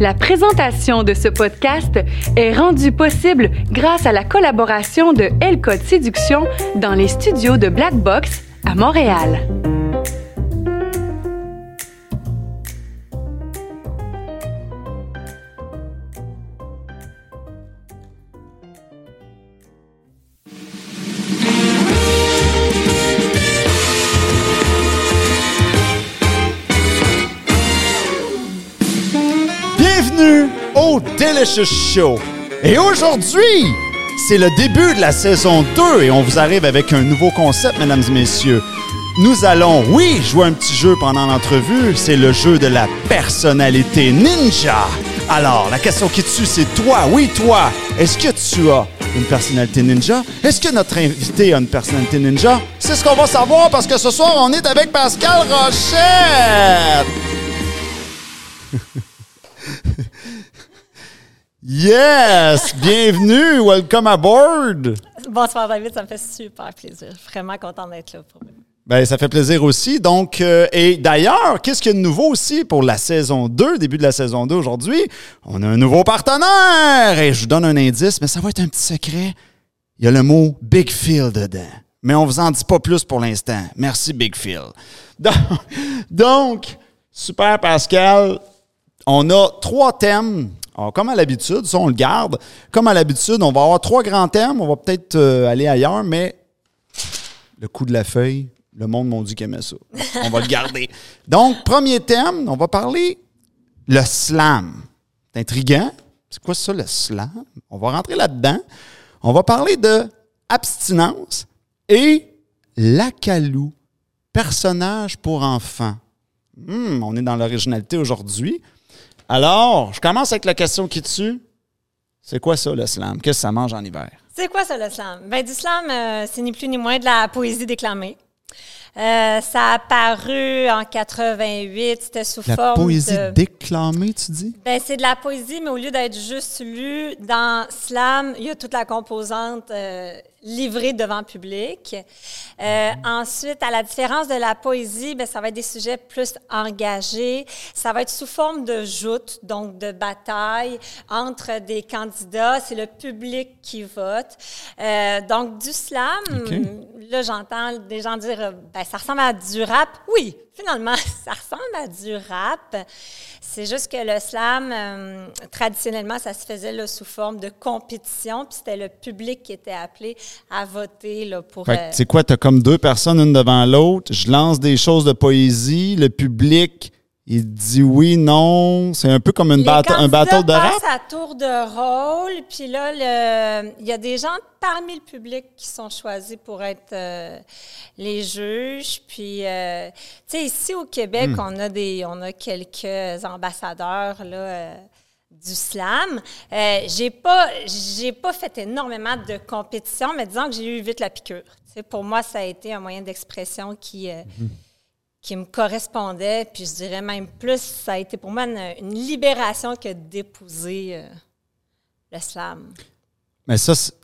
La présentation de ce podcast est rendue possible grâce à la collaboration de L Séduction dans les studios de Black Box à Montréal. Show. Et aujourd'hui, c'est le début de la saison 2 et on vous arrive avec un nouveau concept, mesdames et messieurs. Nous allons, oui, jouer un petit jeu pendant l'entrevue. C'est le jeu de la personnalité ninja. Alors, la question qui tue, c'est toi, oui, toi. Est-ce que tu as une personnalité ninja? Est-ce que notre invité a une personnalité ninja? C'est ce qu'on va savoir parce que ce soir, on est avec Pascal Rochette. Yes! Bienvenue! Welcome aboard! Bonsoir David, ça me fait super plaisir. Vraiment content d'être là pour vous. Ben, ça fait plaisir aussi. Donc, euh, et d'ailleurs, qu'est-ce qu'il y a de nouveau aussi pour la saison 2, début de la saison 2 aujourd'hui? On a un nouveau partenaire! Et je vous donne un indice, mais ça va être un petit secret. Il y a le mot Big Phil dedans. Mais on vous en dit pas plus pour l'instant. Merci, Big Phil. Donc, donc, super Pascal. On a trois thèmes. Alors, comme à l'habitude, ça, on le garde. Comme à l'habitude, on va avoir trois grands thèmes. On va peut-être euh, aller ailleurs, mais le coup de la feuille, le monde m'a dit qu'il aimait ça. On va le garder. Donc, premier thème, on va parler le slam. C'est intriguant. C'est quoi ça, le slam? On va rentrer là-dedans. On va parler de abstinence et l'acalou, personnage pour enfants. Hmm, on est dans l'originalité aujourd'hui. Alors, je commence avec la question qui tue. C'est quoi ça, le slam? Qu'est-ce que ça mange en hiver? C'est quoi ça le slam? Ben, du slam, euh, c'est ni plus ni moins de la poésie déclamée. Euh, ça a apparu en 88, c'était sous La forme poésie de... déclamée, tu dis? Ben, c'est de la poésie, mais au lieu d'être juste lu, dans slam, il y a toute la composante euh, livrée devant le public. Euh, ensuite, à la différence de la poésie, ben, ça va être des sujets plus engagés. Ça va être sous forme de joute, donc de bataille entre des candidats. C'est le public qui vote. Euh, donc, du slam, là, j'entends des gens dire, ben, ça ressemble à du rap. Oui, finalement, ça ressemble à du rap. C'est juste que le slam, euh, traditionnellement, ça se faisait là, sous forme de compétition, puis c'était le public qui était appelé à voter là, pour... Fait que, euh, c'est quoi, t'as comme deux personnes, une devant l'autre. Je lance des choses de poésie. Le public, il dit oui, non. C'est un peu comme une un battle de rap. à tour de rôle, puis là, il y a des gens parmi le public qui sont choisis pour être euh, les juges. Puis, euh, tu sais, ici au Québec, Hmm. on a des, on a quelques ambassadeurs là. euh, du slam. J'ai pas, j'ai pas fait énormément de compétition, mais disons que j'ai eu vite la piqûre. Pour moi, ça a été un moyen d'expression qui, euh, qui me correspondait. Puis je dirais même plus, ça a été pour moi une, une libération que d'épouser euh, le slam. Mais ça, c'est-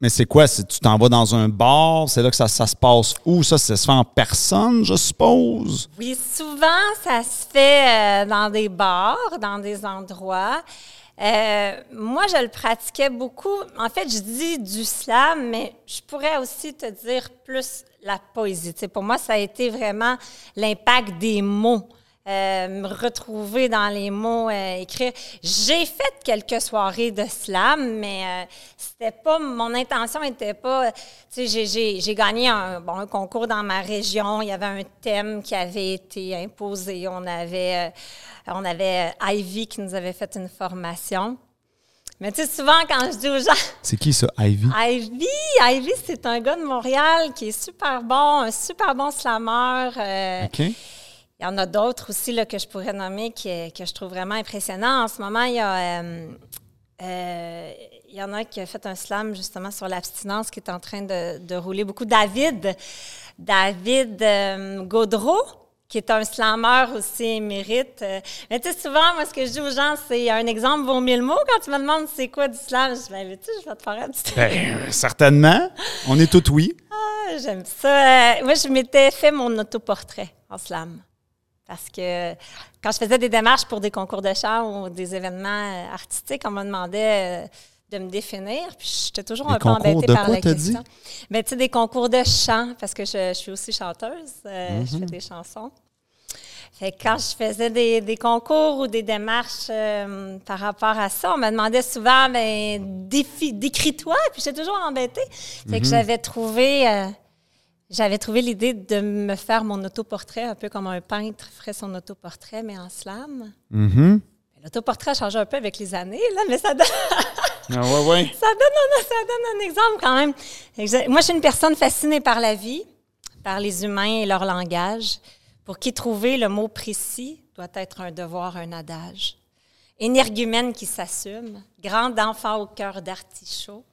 mais c'est quoi? Tu t'en vas dans un bar? C'est là que ça, ça se passe où? Ça, ça se fait en personne, je suppose? Oui, souvent, ça se fait euh, dans des bars, dans des endroits. Euh, moi, je le pratiquais beaucoup. En fait, je dis du slam, mais je pourrais aussi te dire plus la poésie. Tu sais, pour moi, ça a été vraiment l'impact des mots. Euh, me retrouver dans les mots, euh, écrire. J'ai fait quelques soirées de slam, mais euh, c'était pas mon intention n'était pas. Tu sais, j'ai- gagné un, bon, concours dans ma région. Il y avait un thème qui avait été imposé. On avait, euh, on avait euh, Ivy qui nous avait fait une formation. Mais tu sais, souvent quand je dis aux gens, C'est qui ça, Ivy? Ivy, Ivy, c'est un gars de Montréal qui est super bon, un super bon slameur. euh, OK. il y en a d'autres aussi là, que je pourrais nommer qui, que je trouve vraiment impressionnants. En ce moment, il y a. euh, euh, il y en a un qui a fait un slam justement sur l'abstinence qui est en train de, de rouler beaucoup. David, David Gaudreau, qui est un slammer aussi émérite. Euh, Mais tu sais, souvent, moi, ce que je dis aux gens, c'est un exemple vaut mille mots. Quand tu me demandes c'est quoi du slam, je dis, ben, tu je vais te faire un petit Ben, euh, certainement. On est tout oui. Ah, J'aime ça. Euh, moi, je m'étais fait mon autoportrait en slam. Parce que quand je faisais des démarches pour des concours de chant ou des événements artistiques, on me demandait de me définir. Puis j'étais toujours Des un peu embêtée de par quoi, la question. dit? Ben, tu sais, des concours de chant, parce que je, je suis aussi chanteuse. euh, Mhm. Je fais des chansons. Fait que quand je faisais des, des concours ou des démarches euh, par rapport à ça, on me demandait souvent, ben, décris-toi. Puis j'étais toujours embêtée. Fait Mhm. que j'avais trouvé, euh, j'avais trouvé l'idée de me faire mon autoportrait, un peu comme un peintre ferait son autoportrait, mais en slam. Mhm. L'autoportrait a changé un peu avec les années, là, mais ça donne, Ah ouais, ouais. ça donne, un, ça donne un exemple quand même. Moi, je suis une personne fascinée par la vie, par les humains et leur langage, pour qui trouver le mot précis doit être un devoir, un adage. Énergumène qui s'assume, grand enfant au cœur d'artichaut,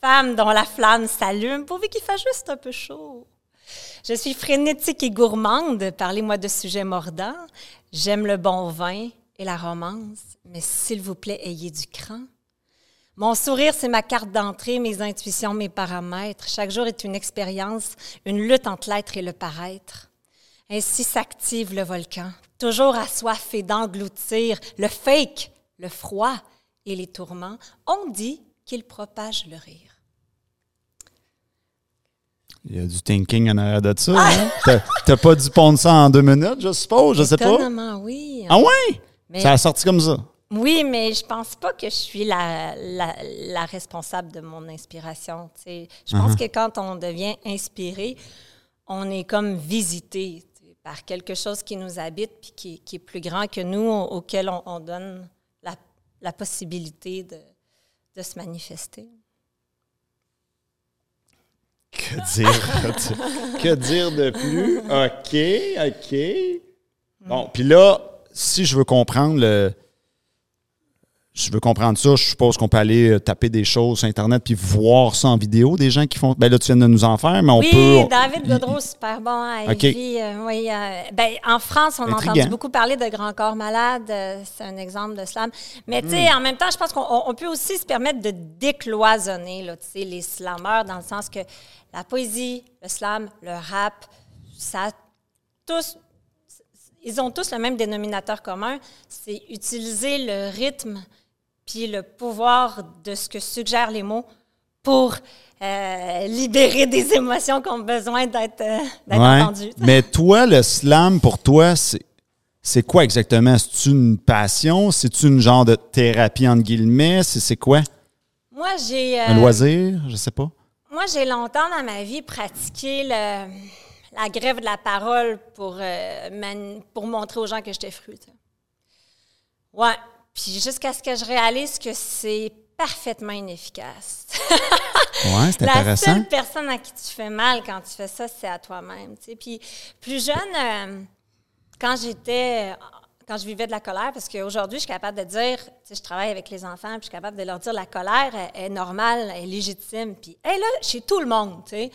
femme dont la flamme s'allume, pourvu qu'il fasse juste un peu chaud. Je suis frénétique et gourmande, parlez-moi de sujets mordants. J'aime le bon vin et la romance, mais s'il vous plaît, ayez du cran. Mon sourire, c'est ma carte d'entrée, mes intuitions, mes paramètres. Chaque jour est une expérience, une lutte entre l'être et le paraître. Ainsi s'active le volcan, toujours assoiffé d'engloutir le fake, le froid et les tourments. On dit qu'il propage le rire. Il y a du thinking en arrière de ça. hein? T'as- pas dû pondre ça en deux minutes, je suppose? Je sais pas. Oui. Ah ouais? Mais- Ça a sorti comme ça. Oui, mais je pense pas que je suis la, la, la responsable de mon inspiration. Je pense que quand on devient inspiré, on est comme visité par quelque chose qui nous habite puis qui, qui est plus grand que nous, au- auquel on, on donne la, la possibilité de, de se manifester. Que dire? que dire de plus? OK, OK. Bon, puis là, si je veux comprendre le. Je veux comprendre ça, je suppose qu'on peut aller euh, taper des choses sur Internet puis voir ça en vidéo, des gens qui font. Ben là, tu viens de nous en faire, mais on oui, peut. David Godreau, super bon. Evie, euh, oui, euh, ben, en France, on a entendu beaucoup parler de Grand Corps Malade. euh, c'est un exemple de slam. Mais tu sais, en même temps, je pense qu'on on- on peut aussi se permettre de décloisonner là, les slammeurs dans le sens que la poésie, le slam, le rap, ça tous ils ont tous le même dénominateur commun, c'est utiliser le rythme puis le pouvoir de ce que suggèrent les mots pour euh, libérer des émotions qui ont besoin d'être euh, Ouais. entendues. Mais toi, le slam, pour toi, c'est. C'est quoi exactement? C'est une passion? C'est une genre de thérapie entre guillemets? C'est c'est quoi? Moi, j'ai euh, Un loisir? Je sais pas. moi j'ai longtemps dans ma vie pratiqué le- la grève de la parole pour euh, man- pour montrer aux gens que j'étais fru. tu sais. Ouais. Puis jusqu'à ce que je réalise que c'est parfaitement inefficace. Ouais, c'est La intéressant. seule personne à qui tu fais mal quand tu fais ça, c'est à toi-même. tu sais. Puis plus jeune, euh, quand j'étais, quand je vivais de la colère, parce qu'aujourd'hui, je suis capable de dire, tu sais, je travaille avec les enfants, puis je suis capable de leur dire la colère est, est normale, est légitime, puis elle est là chez tout le monde. tu sais.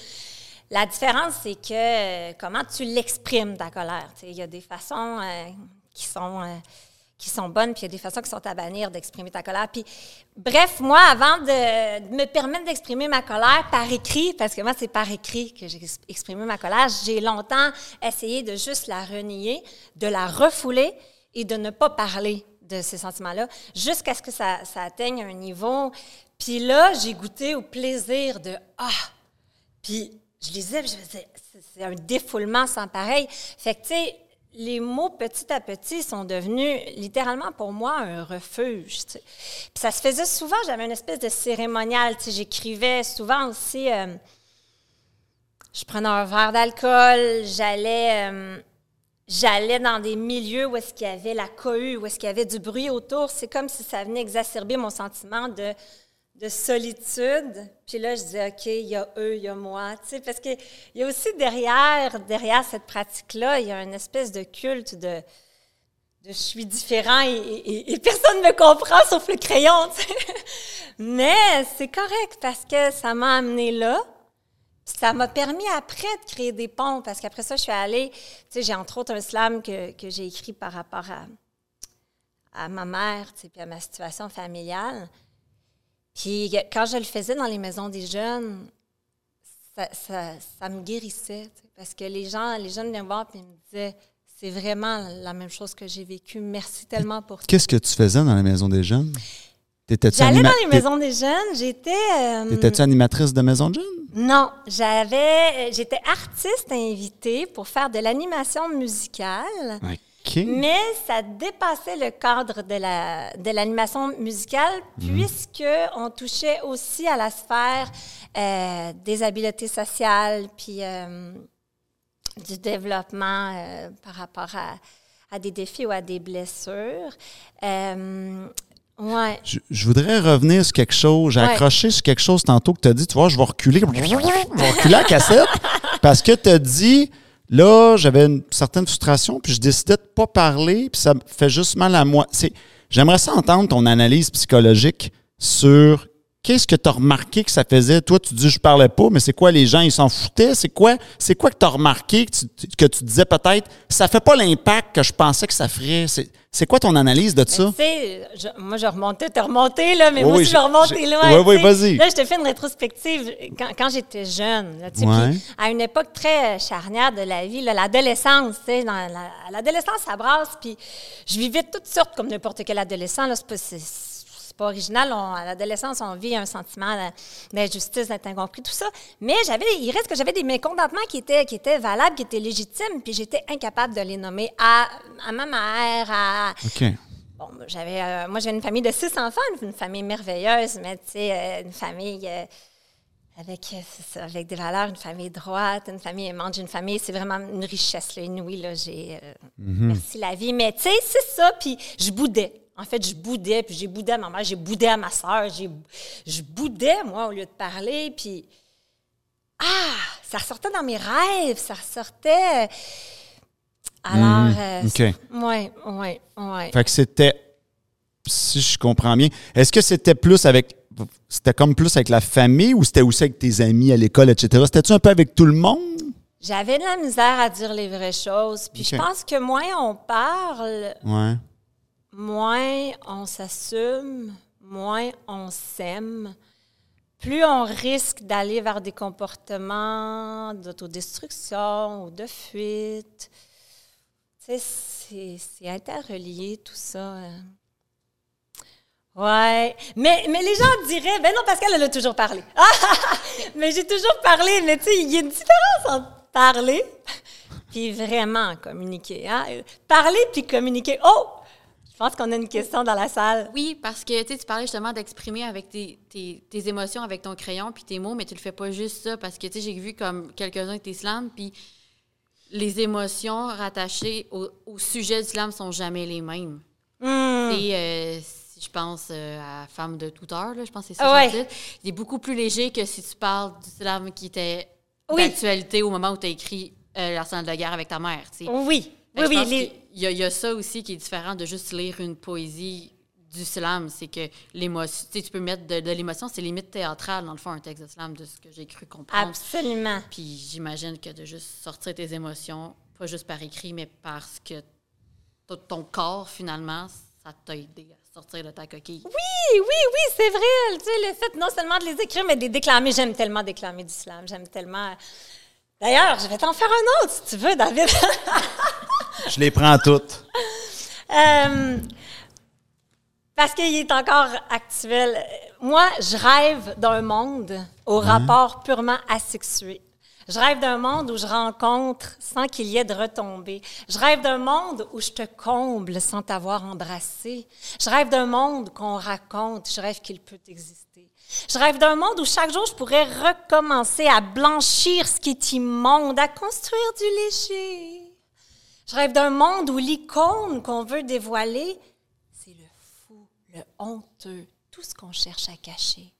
La différence, c'est que euh, comment tu l'exprimes, ta colère. Il y a des façons euh, qui sont euh, qui sont bonnes, puis il y a des façons qui sont à bannir d'exprimer ta colère. Puis, bref, moi, avant de, me permettre d'exprimer ma colère par écrit, parce que moi, c'est par écrit que j'ai ex- exprimé ma colère, j'ai longtemps essayé de juste la renier, de la refouler et de ne pas parler de ces sentiments-là, jusqu'à ce que ça, ça atteigne un niveau. Puis là, j'ai goûté au plaisir de « Ah! » Puis je lisais, je faisais, c'est- c'est un défoulement sans pareil. Fait que, tu sais, les mots petit à petit sont devenus littéralement pour moi un refuge. Puis ça se faisait souvent, j'avais une espèce de cérémonial. J'écrivais souvent aussi, euh, je prenais un verre d'alcool, j'allais. euh, J'allais dans des milieux où est-ce qu'il y avait la cohue, où est-ce qu'il y avait du bruit autour. C'est comme si ça venait exacerber mon sentiment de, de solitude. Puis là, je disais, OK, il y a eux, il y a moi. Tu sais, parce qu'il y a aussi derrière, derrière cette pratique-là, il y a une espèce de culte de, de je suis différent et, personne ne me comprend sauf le crayon. Mais c'est correct parce que ça m'a amené là. Ça m'a permis après de créer des ponts parce qu'après ça, je suis allée, tu sais, j'ai entre autres un slam que, que j'ai écrit par rapport à, à ma mère, tu puis à ma situation familiale. Puis quand je le faisais dans les maisons des jeunes, ça, ça- ça me guérissait, parce que les gens, les jeunes venaient me voir et me disaient, c'est vraiment la même chose que j'ai vécu. Merci tellement pour ça. Qu'est-ce que tu faisais dans la maison des jeunes? J'allais dans les maisons des jeunes. J'étais. euh, T'étais-tu animatrice de maison de jeunes? non, j'avais. J'étais artiste invitée pour faire de l'animation musicale. Mais ça dépassait le cadre de la de l'animation musicale puisque on touchait aussi à la sphère euh, des habiletés sociales puis euh, du développement euh, par rapport à, à des défis ou à des blessures. Ouais. Je, je voudrais revenir sur quelque chose. J'ai Ouais. accroché sur quelque chose tantôt que tu as dit. Tu vois, je vais reculer. Je vais reculer la cassette parce que tu as dit, là, j'avais une certaine frustration, puis je décidais de pas parler, puis ça me fait juste mal à moi. J'aimerais ça entendre ton analyse psychologique sur qu'est-ce que tu as remarqué que ça faisait? Toi, tu dis, je parlais pas, mais c'est quoi, les gens, ils s'en foutaient? C'est quoi, c'est quoi que tu as remarqué que tu, que tu disais peut-être, ça fait pas l'impact que je pensais que ça ferait? C'est, quoi ton analyse de ça? Tu sais, je- moi, je remontais, t'as remonté, là, mais Oui, moi aussi, je vais j'ai- remonter j'ai- loin. oui, oui, vas-y. Là, je te fais une rétrospective quand, quand j'étais jeune. là, Ouais. à une époque très charnière de la vie, l'adolescence, tu sais, l'adolescence, ça brasse, puis je vivais toutes sortes comme n'importe quel adolescent. Là, c'est pas, c'est- pas original. On- à l'adolescence, on vit un sentiment d'injustice, d'être incompris, tout ça. Mais j'avais, il reste que j'avais des mécontentements qui étaient, qui étaient valables, qui étaient légitimes, puis j'étais incapable de les nommer à, à ma mère, à, OK. Bon, moi, j'avais, euh, moi, j'ai une famille de six enfants, une, famille merveilleuse, mais tu sais, euh, une famille euh, avec, ça, avec des valeurs, une famille droite, une famille aimante. Une famille, c'est vraiment une richesse là, inouïe. Là, j'ai, euh, Merci la vie. Mais tu sais, c'est ça. Puis je boudais. En fait, je boudais, puis j'ai boudé à ma mère, j'ai boudé à ma soeur, j'ai, je boudais, moi, au lieu de parler. Puis, ah, ça ressortait dans mes rêves, ça ressortait. Alors, euh, OK. oui, oui, oui. Fait que c'était, si je comprends bien, est-ce que c'était plus avec, c'était comme plus avec la famille ou c'était aussi avec tes amis à l'école, etc.? C'était-tu un peu avec tout le monde? J'avais de la misère à dire les vraies choses. Puis je pense que moins on parle, Ouais. Moins on s'assume, moins on s'aime, plus on risque d'aller vers des comportements d'autodestruction ou de fuite. Tu c'est- interrelié tout ça. hein. Ouais, mais, mais les gens diraient, ben non, Pascal, elle a toujours parlé. mais j'ai toujours parlé, mais tu sais, il y a une différence entre parler puis vraiment communiquer. Hein? Parler puis communiquer. Oh! Je pense qu'on a une question dans la salle. Oui, parce que tu parlais justement d'exprimer avec tes, tes- tes émotions avec ton crayon puis tes mots, mais tu le fais pas juste ça parce que j'ai vu comme quelques-uns de tes slams puis les émotions rattachées au, au sujet du slam sont jamais les mêmes. Hmm. Et euh, si je pense euh, à Femme de toute heure, là, je pense que c'est ça Ouais. titre, il est beaucoup plus léger que si tu parles du slam qui était Oui. d'actualité au moment où tu as écrit euh, L'arsenal de guerre avec ta mère. Oui, oui, je oui. les- qu'il y, a- il y a ça aussi qui est différent de juste lire une poésie du slam. C'est que l'émotion, tu peux mettre de, de l'émotion, c'est limite théâtrale, dans le fond, un texte de slam, de ce que j'ai cru comprendre. Absolument. Puis j'imagine que de juste sortir tes émotions, pas juste par écrit, mais parce que ton corps, finalement, ça t'a aidé à sortir de ta coquille. Oui, oui, oui, c'est vrai. Tu sais, le fait non seulement de les écrire, mais de les déclamer. J'aime tellement déclamer du slam. J'aime tellement. D'ailleurs, je vais t'en faire un autre, si tu veux, David. Je les prends toutes. Euh, parce qu'il est encore actuel. Moi, je rêve d'un monde au rapport purement asexué. Je rêve d'un monde où je rencontre sans qu'il y ait de retombées. Je rêve d'un monde où je te comble sans t'avoir embrassé. Je rêve d'un monde qu'on raconte. Je rêve qu'il peut exister. Je rêve d'un monde où chaque jour je pourrais recommencer à blanchir ce qui est immonde, à construire du léger. Je rêve d'un monde où l'icône qu'on veut dévoiler, c'est le fou, le honteux, tout ce qu'on cherche à cacher.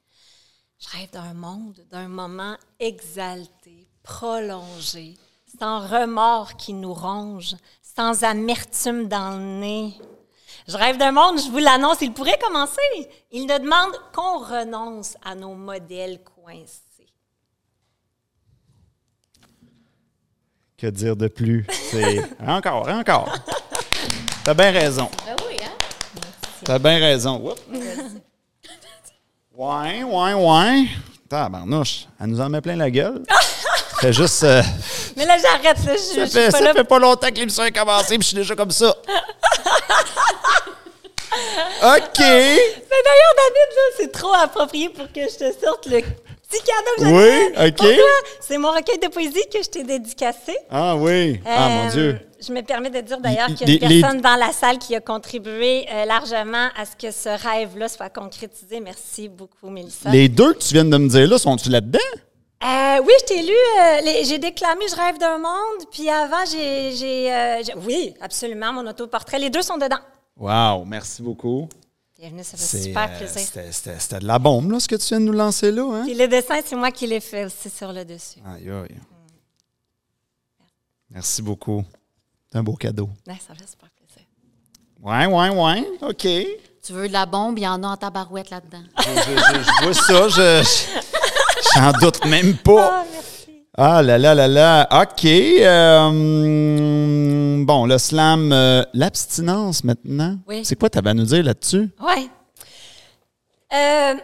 Je rêve d'un monde, d'un moment exalté, prolongé, sans remords qui nous ronge, sans amertume dans le nez. Je rêve d'un monde, je vous l'annonce, il pourrait commencer. Il ne demande qu'on renonce à nos modèles coincés. Que dire de plus? C'est encore, encore. T'as bien raison. Ben oui, hein? T'as bien raison. Oups. Ouais, ouais, ouais. Tabarnouche, elle nous en met plein la gueule. fait juste. euh, Mais là, j'arrête. Là, je, je ça fait, pas ça fait pas longtemps que l'émission a commencé, puis je suis déjà comme ça. OK. Mais d'ailleurs, David, c'est trop approprié pour que je te sorte le petit cadeau que j'avais Oui, OK. C'est mon recueil de poésie que je t'ai dédicacé. Ah oui. Ah, mon Euh, Dieu. Je me permets de dire d'ailleurs Il- qu'il y a une les- les- personne dans la salle qui a contribué euh, largement à ce que ce rêve-là soit concrétisé. Merci beaucoup, Mélissa. Les deux que tu viens de me dire là, sont-tu là-dedans? Euh, oui, je t'ai lu. euh, j'ai déclamé Je rêve d'un monde. Puis avant, euh, j'ai- oui, absolument, mon autoportrait. Les deux sont dedans. Wow, merci beaucoup. Bienvenue, ça fait C'est, super euh, plaisir. c'était, de la bombe, là, ce que tu viens de nous lancer là. Hein? Puis le dessin, c'est moi qui l'ai fait aussi sur le dessus. Aïe, aïe. Merci beaucoup. C'est un beau cadeau. Ouais, ça fait super plaisir. Ouais, ouais, ouais. OK. Tu veux de la bombe, il y en a en tabarouette là-dedans. Je, je- je vois ça, je, je- j'en doute même pas. Ah, merci. Ah là là là là. OK. euh, bon, le slam, euh, l'abstinence maintenant. Oui. C'est quoi tu avais à nous dire là-dessus? Ouais. Euh,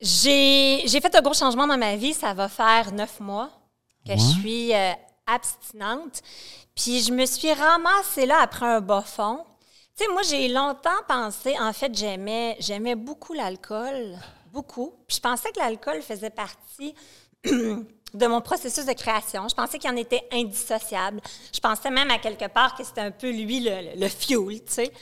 j'ai fait un gros changement dans ma vie. Ça va faire neuf mois que je suis abstinente. Puis je me suis ramassée là après un bas fond. Tu sais, moi, j'ai longtemps pensé, en fait, j'aimais, j'aimais beaucoup l'alcool, beaucoup. Puis je pensais que l'alcool faisait partie de mon processus de création. Je pensais qu'il en était indissociable. Je pensais même à quelque part que c'était un peu lui le, fuel, tu sais.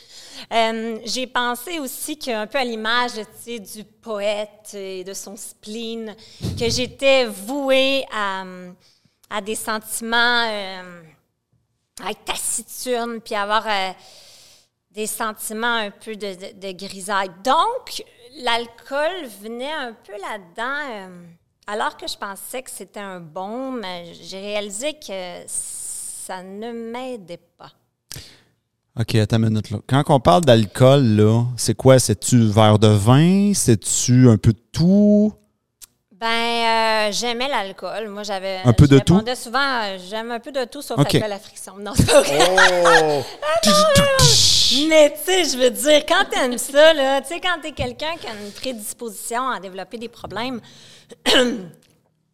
Euh, j'ai pensé aussi qu'un peu à l'image, tu sais, du poète et de son spleen, que j'étais vouée à, des sentiments, euh, à être taciturne, puis avoir euh, des sentiments un peu de, grisaille. Donc, l'alcool venait un peu là-dedans. Alors que je pensais que c'était un baume, j'ai réalisé que ça ne m'aidait pas. OK, attends une minute là. Quand on parle d'alcool, là, c'est quoi? C'est-tu verre de vin? C'est-tu un peu de tout? Ben, euh, j'aimais l'alcool. Moi, j'avais. Un peu de tout? souvent, euh, j'aime un peu de tout sauf OK. l'alcool à friction. Non, c'est pas vrai. Mais tu sais, je veux dire, quand t'aimes ça, là, tu sais, quand t'es quelqu'un qui a une prédisposition à développer des problèmes,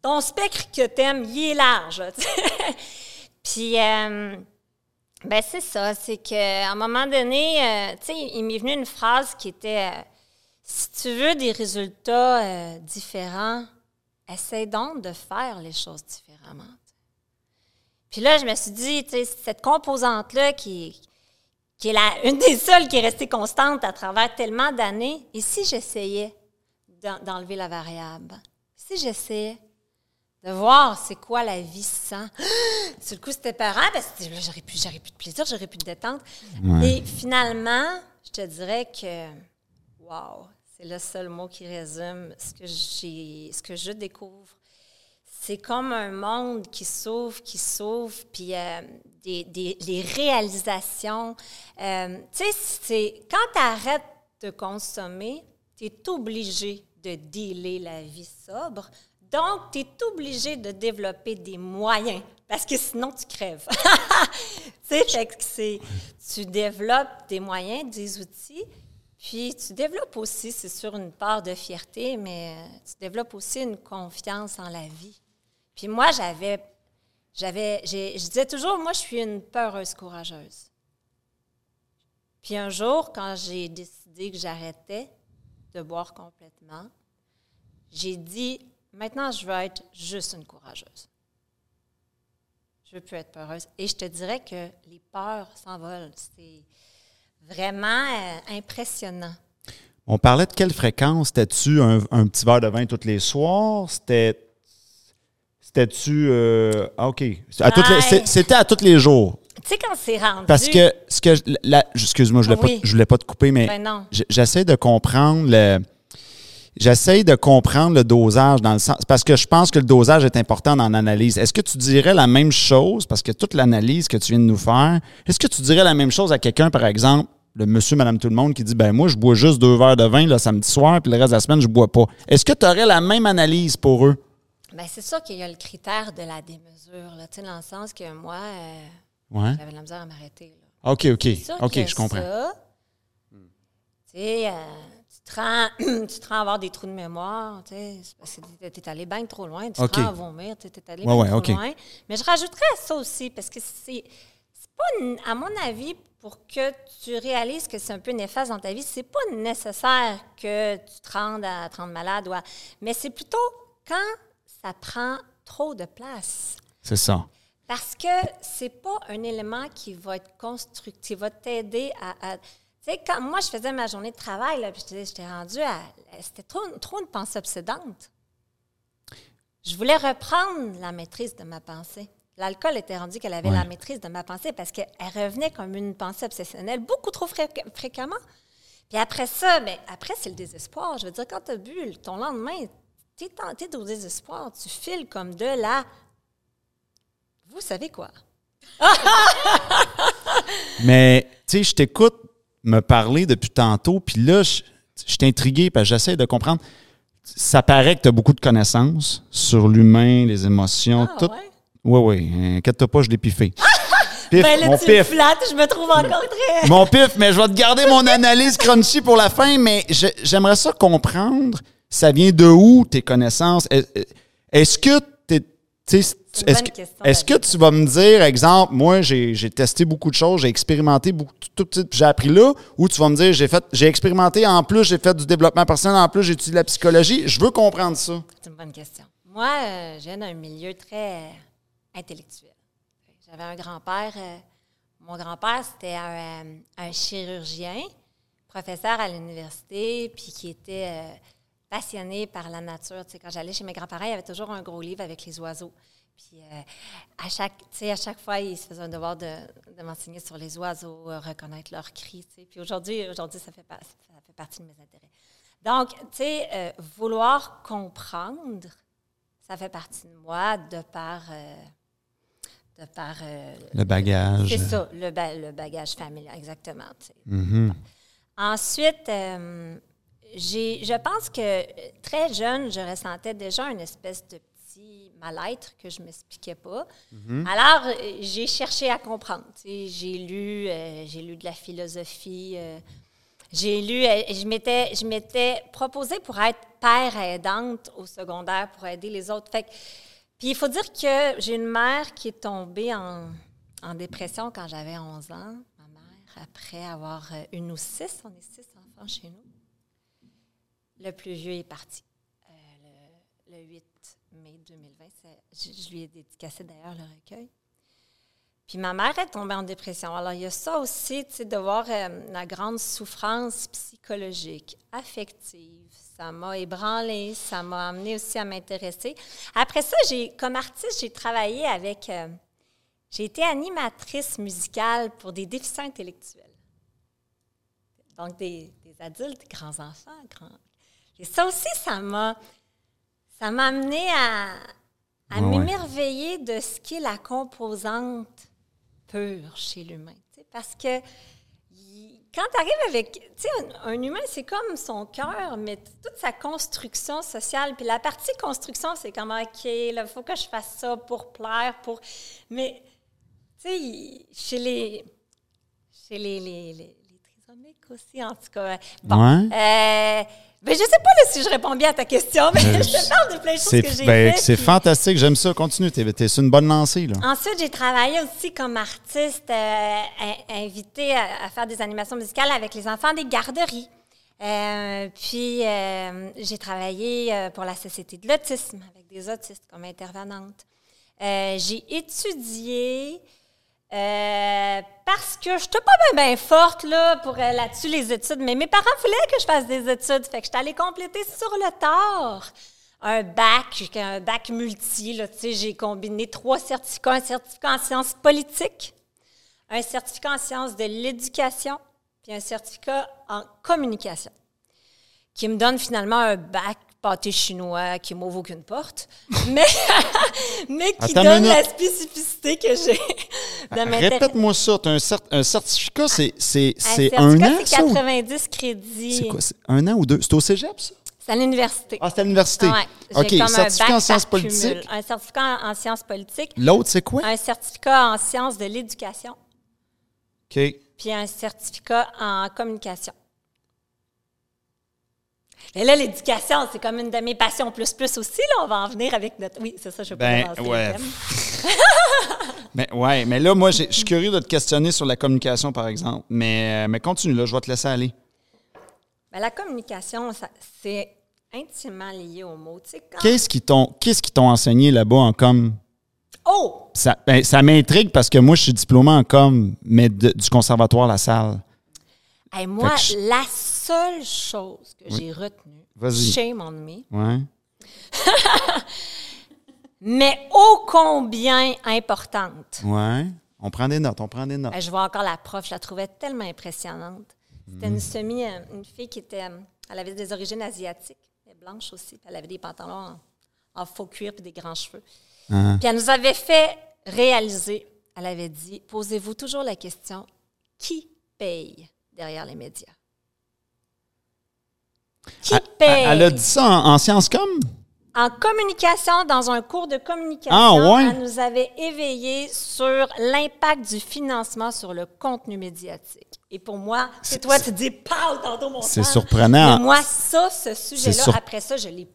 ton spectre que t'aimes, il est large. Puis, euh, ben c'est ça, c'est qu'à un moment donné, euh, tu sais, il m'est venu une phrase qui était euh, si tu veux des résultats différents, essaie donc de faire les choses différemment. Puis là, je me suis dit, tu sais, cette composante-là qui, qui est la, une des seules qui est restée constante à travers tellement d'années, et si j'essayais d'en- d'enlever la variable? Si j'essayais de voir c'est quoi la vie sans. Sur le coup, c'était parent, parce que là, j'aurais plus, j'aurais plus de plaisir, j'aurais plus de détente. Et finalement, je te dirais que, wow, c'est le seul mot qui résume ce que j'ai, ce que je découvre. C'est comme un monde qui s'ouvre, qui s'ouvre, puis euh, des, des- les réalisations. Euh, tu sais, c'est quand tu arrêtes de consommer, tu es obligé de dealer la vie sobre. Donc, tu es obligé de développer des moyens parce que sinon, tu crèves. tu sais, tu développes des moyens, des outils, puis tu développes aussi, c'est sûr, une part de fierté, mais euh, tu développes aussi une confiance en la vie. Puis moi, j'avais, j'avais, je disais toujours, moi, je suis une peureuse courageuse. Puis un jour, quand j'ai décidé que j'arrêtais de boire complètement, j'ai dit, maintenant, je veux être juste une courageuse. Je veux plus être peureuse. Et je te dirais que les peurs s'envolent. C'est vraiment euh, impressionnant. On parlait de quelle fréquence? C'était-tu un, un petit verre de vin tous les soirs? C'était. C'était-tu. euh, ah, OK. C'était à tous les jours. Tu sais, quand c'est rendu. Parce que. Ce que excuse-moi, je ne voulais, Oui. pas- je voulais pas te couper, mais Ben j'essaie de comprendre le. J'essaie de comprendre le dosage dans le sens. Parce que je pense que le dosage est important dans l'analyse. Est-ce que tu dirais la même chose, parce que toute l'analyse que tu viens de nous faire, est-ce que tu dirais la même chose à quelqu'un, par exemple, le monsieur, madame, tout le monde, qui dit ben moi, je bois juste deux verres de vin le samedi soir, puis le reste de la semaine, je bois pas. Est-ce que tu aurais la même analyse pour eux? Ben, c'est sûr qu'il y a le critère de la démesure, là, tu sais, dans le sens que moi, euh, Ouais. j'avais de la misère à m'arrêter. là. OK, OK. OK, je comprends. ça, tu sais, euh, te rends, tu te rends à avoir des trous de mémoire, tu sais, parce que tu es allé bien trop loin, tu OK. te rends à vomir, tu es allé Ouais, bien ouais, trop loin. Mais je rajouterais ça aussi, parce que c'est pas, à mon avis, pour que tu réalises que c'est un peu néfaste dans ta vie, c'est pas nécessaire que tu te rendes à te rendre malade, ou à- mais c'est plutôt quand ça prend trop de place. C'est ça. Parce que c'est pas un élément qui va être constructif, qui va t'aider à. à- tu sais, quand moi, je faisais ma journée de travail, là, puis je te dis, j'étais rendue à. C'était trop, trop une pensée obsédante. Je voulais reprendre la maîtrise de ma pensée. L'alcool était rendu qu'elle avait Ouais. la maîtrise de ma pensée parce qu'elle revenait comme une pensée obsessionnelle beaucoup trop fré- fréquemment. Puis après ça, ben, après, c'est le désespoir. Je veux dire, quand tu as bu, ton lendemain, tu es tenté au désespoir. Tu files comme de la. Vous savez quoi? Mais, tu sais, je t'écoute me parler depuis tantôt, puis là, je, je suis intrigué, parce que j'essaie de comprendre. Ça paraît que tu as beaucoup de connaissances sur l'humain, les émotions, Ah, tout. ouais? Oui, oui. Inquiète-toi pas, je l'ai piffé. Pif, Ben là, mon tu pif. me flattes, je me trouve encore très. Mon pif, mais je vais te garder mon analyse crunchy pour la fin, mais j'aimerais ça comprendre, ça vient de où tes connaissances? Est- Est-ce que t'es- tu une est-ce que, tu vas me dire, exemple, moi, j'ai j'ai testé beaucoup de choses, j'ai expérimenté beaucoup, tout, j'ai appris là, ou tu vas me dire, j'ai fait, j'ai expérimenté, en plus, j'ai fait du développement personnel, en plus, j'ai étudié la psychologie. Je veux comprendre ça. C'est une bonne question. Moi, euh, je viens d'un milieu très euh, intellectuel. J'avais un grand-père. euh, mon grand-père, c'était un, euh, un chirurgien, professeur à l'université, puis qui était euh, passionné par la nature. Tu sais, quand j'allais chez mes grands-parents, il y avait toujours un gros livre avec les oiseaux. Puis euh, à, chaque, à chaque fois, il se faisait un devoir de, de m'enseigner sur les oiseaux, euh, reconnaître leurs cris. tu sais. Puis aujourd'hui, aujourd'hui ça, fait pas- ça fait partie de mes intérêts. Donc, tu sais, euh, vouloir comprendre, ça fait partie de moi de par, de par Le bagage. c'est ça, le, ba- le bagage familial, exactement. sais. Mhm. Ensuite, je pense que très jeune, je ressentais déjà une espèce de mal-être que je ne m'expliquais pas. Alors, euh, j'ai cherché à comprendre. J'ai lu, euh, j'ai lu de la philosophie. euh, j'ai lu, je m'étais, je m'étais proposée pour être père aidante au secondaire pour aider les autres. Fait puis il faut dire que j'ai une mère qui est tombée en, en dépression quand j'avais 11 ans. Ma mère, après avoir une ou six, on est six enfants chez nous. Le plus vieux est parti. Euh, le, le 8 mai 2020, c'est- je, je lui ai dédicacé d'ailleurs le recueil. Puis ma mère est tombée en dépression. Alors, il y a ça aussi, tu sais, de voir euh, la grande souffrance psychologique, affective. Ça m'a ébranlée, ça m'a amené aussi à m'intéresser. Après ça, j'ai, comme artiste, j'ai travaillé avec. euh, j'ai été animatrice musicale pour des déficients intellectuels. Donc, des, des adultes, des grands-enfants. Grands... Et ça aussi, ça m'a, ça m'a amené à, à ouais. m'émerveiller de ce qu'est la composante pure chez l'humain. Parce que quand tu arrives avec. Tu sais, un, un humain, c'est comme son cœur, mais toute sa construction sociale. Puis la partie construction, c'est comme, OK, il faut que je fasse ça pour plaire, pour. Mais, tu sais, chez les. Chez les, les, les, aussi, en tout cas. Bon. Ouais. Euh, ben, je sais pas là, si je réponds bien à ta question, mais Euh, je te parle de plein de choses C'est que j'ai ben, c'est puis- fantastique, j'aime ça. Continue, t'es es sur une bonne lancée. Là. Ensuite, j'ai travaillé aussi comme artiste euh, in- invitée à, à faire des animations musicales avec les enfants des garderies. Euh, puis, euh, j'ai travaillé euh, pour la Société de l'autisme avec des autistes comme intervenante. J'ai étudié euh, parce que je n'étais pas bien forte là, pour euh, là-dessus les études, mais mes parents voulaient que je fasse des études. Fait que je suis allée compléter sur le tard un bac, un bac multi. J'ai combiné trois certificats, un certificat en sciences politiques, un certificat en sciences de l'éducation, puis un certificat en communication, qui me donne finalement un bac pâté chinois qui m'ouvre aucune porte, mais, mais qui Attends donne la spécificité que j'ai de m'intéresser. Répète-moi ça. T'as un, cer- un certificat, c'est c'est- Un c'est un certificat, an, c'est ça? ou- 90 crédits. C'est quoi? c'est Un an ou deux? C'est au cégep, ça? C'est à l'université. Ah, c'est à l'université. Ouais. OK, certificat en sciences politiques. Un certificat en, en sciences politiques, L'autre, c'est quoi? un certificat en sciences de l'éducation, OK. puis un certificat en communication. Mais là, l'éducation, c'est comme une de mes passions plus plus aussi. Là, on va en venir avec notre. Oui, c'est ça, je vais Ben, ouais. Mais ouais, mais là, moi, je suis curieux de te questionner sur la communication, par exemple. Mais, euh, mais continue, là, je vais te laisser aller. Ben, la communication, c'est intimement lié aux mots. Tu sais, quand... Qu'est-ce qui t'ont qu'est-ce qui t'ont enseigné là-bas en com? Oh! Ça, ben, ça m'intrigue parce que moi, je suis diplômé en com, mais de- du conservatoire La Salle. Hey, moi, je- la seule chose que j'ai retenue, shame on me, Ouais. mais ô combien importante. Ouais. On prend des notes, on prend des notes. Ben, je vois encore la prof, je la trouvais tellement impressionnante. C'était Mm. une semi, euh, une fille qui était, euh, elle avait des origines asiatiques, mais blanche aussi. Elle avait des pantalons en, en faux cuir puis des grands cheveux. Uh-huh. Puis elle nous avait fait réaliser, elle avait dit, posez-vous toujours la question, qui paye derrière les médias? Qui Elle, paye? elle a dit ça en, en sciences com? En communication, dans un cours de communication, Ah, ouais? elle nous avait éveillé sur l'impact du financement sur le contenu médiatique. Et pour moi, c'est toi, tu te dis, pow, tantôt mon C'est surprenant. Mais moi, ça, ce sujet-là, sur- après ça, je l'ai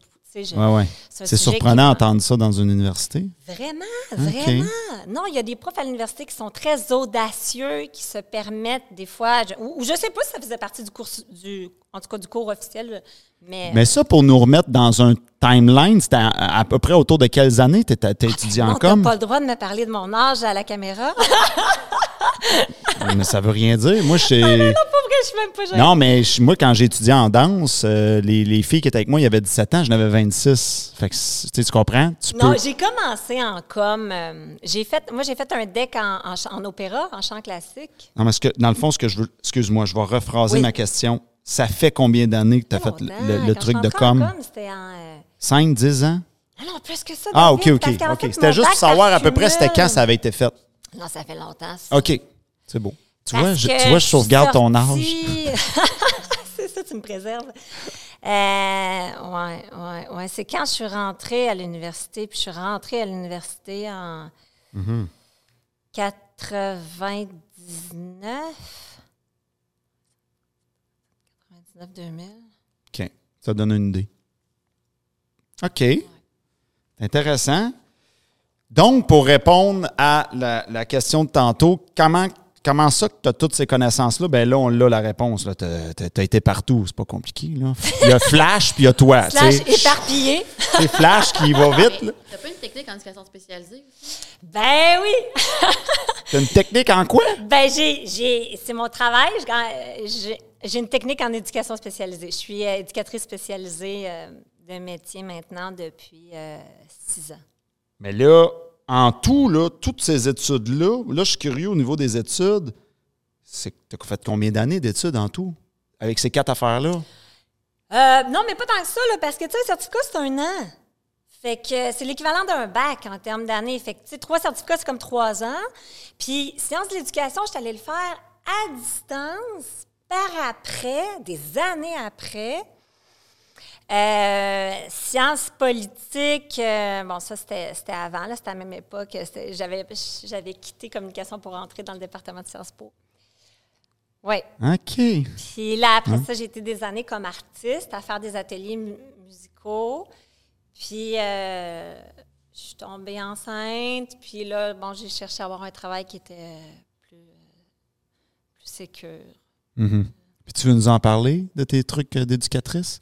Ouais, ouais. c'est surprenant d'entendre ça dans une université. Vraiment, vraiment. Non, il y a des profs à l'université qui sont très audacieux, qui se permettent des fois, je- ou, ou je sais pas si ça faisait partie du cours, du, en tout cas du cours officiel, mais, Mais ça, pour nous remettre dans un timeline, c'était à, à peu près autour de quelles années tu étudié en non, t'as com? pas le droit de me parler de mon âge à la caméra. Mais ça veut rien dire. Moi, je je suis même pas jeune? Non, mais je- moi, quand j'ai étudié en danse, euh, les, les filles qui étaient avec moi, il y avait 17 ans, j'en avais 26. Fait que, tu tu comprends? Tu Non, peux. j'ai commencé en com. euh, j'ai fait, moi, j'ai fait un deck en, en en opéra, en chant classique. Non, mais ce que, dans le fond, ce que je veux. Excuse-moi, je vais rephraser Oui. ma question. Ça fait combien d'années que tu as fait le, le- truc de com? C'était en. euh, 5, 10 ans? Ah non, plus que ça. Ah, OK, OK. C'était juste pour savoir à peu près c'était quand ça avait été fait. Non, ça fait longtemps. ça. OK. C'est beau. Tu vois, je, tu vois, je sauvegarde ton âge. c'est ça, tu me préserves. Euh, ouais, ouais, ouais. C'est quand je suis rentrée à l'université, puis je suis rentrée à l'université en Mm-hmm. 99. 99-2000. OK. Ça donne une idée. OK. Intéressant. Donc, pour répondre à la, la question de tantôt, comment, comment ça que tu as toutes ces connaissances-là? Ben là, on l'a la réponse. Tu as, été partout. C'est pas compliqué. Là. Il y a Flash, puis il y a toi. tu sais. éparpillé. C'est Flash qui va vite. là. T'as pas une technique en éducation spécialisée aussi? Ben oui! T'as une technique en quoi? Ben, j'ai, j'ai, c'est mon travail. Je gagne- J'ai, une technique en éducation spécialisée. Je suis euh, éducatrice spécialisée euh, de métier maintenant depuis euh, six ans. Mais là, en tout, là, toutes ces études-là, là, je suis curieux au niveau des études. C'est tu as fait combien d'années d'études en tout? Avec ces quatre affaires-là? Non, mais pas tant que ça, là, parce que, tu sais, un certificat, c'est un an. Fait que c'est l'équivalent d'un bac en termes d'années. Fait que, tu sais, trois certificats, c'est comme trois ans. Puis, sciences de l'éducation, je suis allée le faire à distance, par après, des années après. Euh, sciences politiques, euh, bon, ça, c'était avant, là, c'était à la même époque. J'avais quitté communication pour entrer dans le département de Sciences Po. Oui. OK. Puis là, après Hein? ça, j'ai été des années comme artiste à faire des ateliers mu- musicaux. Puis euh, je suis tombée enceinte. Puis là, bon, j'ai cherché à avoir un travail qui était plus, plus sécure. Mhm. Puis tu veux nous en parler de tes trucs euh, d'éducatrice?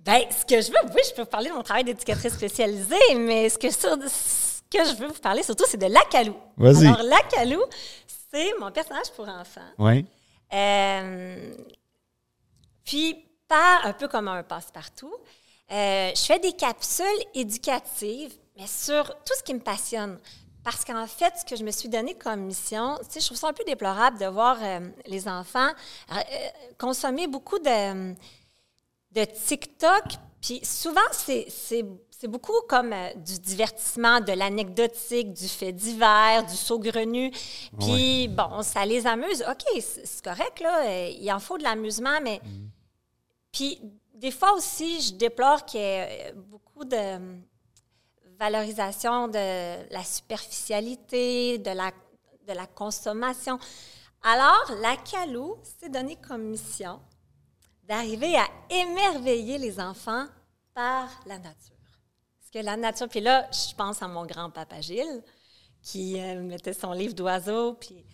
Bien, ce que je veux, oui, je peux vous parler de mon travail d'éducatrice spécialisée, mais ce que, sur- ce que je veux vous parler surtout, c'est de Lacalou. Vas-y. Alors, Lacalou, c'est mon personnage pour enfants. Oui. Euh, puis, par un peu comme un passe-partout, euh, je fais des capsules éducatives, mais sur tout ce qui me passionne. Parce qu'en fait, ce que je me suis donné comme mission, tu sais, je trouve ça un peu déplorable de voir euh, les enfants euh, euh, consommer beaucoup de, de TikTok. Puis souvent, c'est beaucoup comme euh, du divertissement, de l'anecdotique, du fait divers, du saugrenu. Puis bon, ça les amuse. OK, c'est correct, là. Il en faut de l'amusement, mais. Puis des fois aussi, je déplore qu'il y ait beaucoup de valorisation de la superficialité, de la, de la consommation. Alors, la Calou s'est donné comme mission d'arriver à émerveiller les enfants par la nature. Parce que la nature, puis là, je pense à mon grand-papa Gilles, qui euh, mettait son livre d'oiseaux, puis...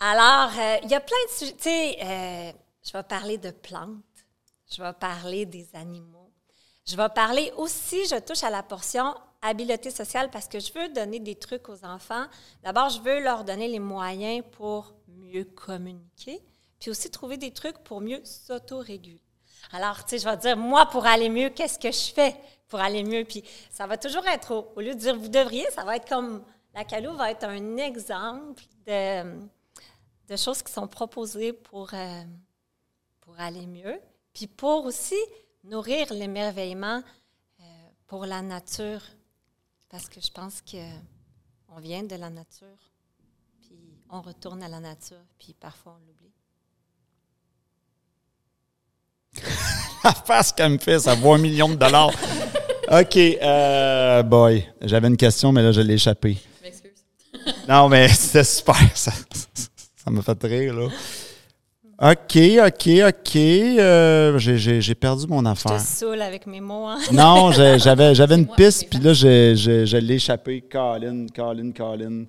Alors, euh, il y a plein de sujets, tu sais, euh, je vais parler de plantes, je vais parler des animaux, je vais parler aussi, je touche à la portion habileté sociale parce que je veux donner des trucs aux enfants. D'abord, je veux leur donner les moyens pour mieux communiquer, puis aussi trouver des trucs pour mieux s'autoréguler. Alors, tu sais, je vais dire, moi, pour aller mieux, qu'est-ce que je fais pour aller mieux? Puis ça va toujours être, au, lieu de dire vous devriez, ça va être comme, la Calou va être un exemple de, de choses qui sont proposées pour, euh, pour aller mieux, puis pour aussi nourrir l'émerveillement euh, pour la nature, parce que je pense que on vient de la nature, puis on retourne à la nature, puis parfois on l'oublie. La face qu'elle me fait, ça vaut un million de dollars. OK, euh, boy. J'avais une question, mais là, je l'ai échappé. Je m'excuse. Non, mais c'était super. Ça ça m'a fait rire, là. OK, OK, OK. Euh, j'ai- J'ai j'ai perdu mon Je affaire. te saoule avec mes mots, hein? Non, j'ai- j'avais j'avais une piste, puis là, je, je, je l'ai échappé. Colin, Colin, Colin.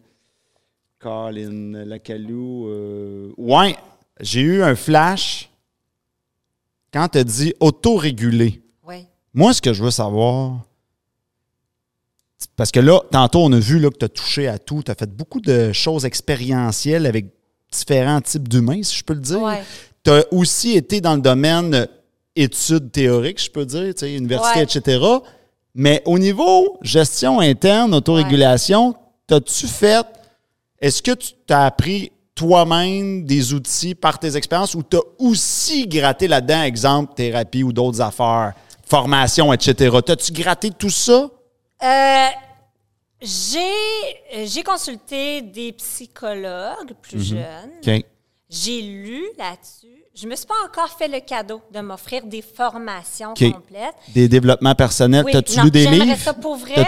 Colin, la Calou. euh, Ouais, j'ai eu un flash quand tu as dit autoréguler. Oui. Moi, ce que je veux savoir, parce que là, tantôt, on a vu là, que tu as touché à tout, tu as fait beaucoup de choses expérientielles avec différents types d'humains, si je peux le dire. Ouais. Tu as aussi été dans le domaine euh, études théoriques, je peux dire, tu sais, université, Ouais. etc. Mais au niveau gestion interne, autorégulation, t'as-tu fait, est-ce que tu t'as appris toi-même des outils par tes expériences ou tu as aussi gratté là-dedans, exemple, thérapie ou d'autres affaires, formation, etc. T'as-tu gratté tout ça? Euh, j'ai, j'ai consulté des psychologues plus jeunes. OK. J'ai lu là-dessus. Je me suis pas encore fait le cadeau de m'offrir des formations complètes. Des développements personnels. Oui, T'as-tu lu des livres? ça pour vrai.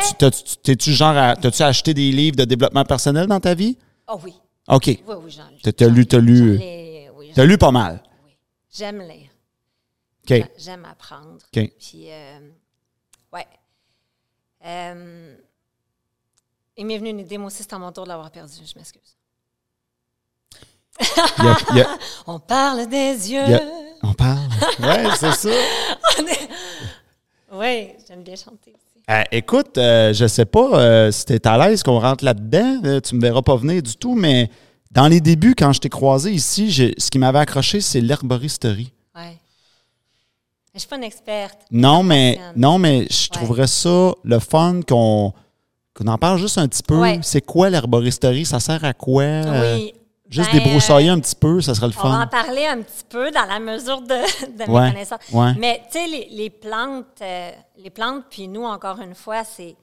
T'es-tu genre T'as-tu acheté des livres de développement personnel dans ta vie? Oh oui, OK. oui, oui, j'en lis. T'as- lu- t'as lu- oui, T'as lu pas mal. J'aime lire. OK. J'a- J'aime apprendre. OK. Puis, euh, ouais. Euh, il m'est venu une idée, moi aussi, c'est à mon tour de l'avoir perdu. Je m'excuse. On parle des yeux. On parle. Ouais, c'est ça. Oui, j'aime bien chanter aussi. Euh, écoute, euh, je sais pas euh, si t'es à l'aise qu'on rentre là-dedans. Euh, tu me verras pas venir du tout, mais dans les débuts, quand je t'ai croisé ici, ce qui m'avait accroché, c'est l'herboristerie. Ouais. Je suis pas une experte. Non, mais non, mais je trouverais ça le fun qu'on qu'on en parle juste un petit peu. Ouais. C'est quoi l'herboristerie? Ça sert à quoi? Euh, oui. Juste Ben, débroussailler un petit peu, ça serait le On va en fun. parler un petit peu dans la mesure de, de mes Ouais, connaissances. ouais. Mais tu sais, les, les plantes, euh, les plantes, puis nous, encore une fois, c'est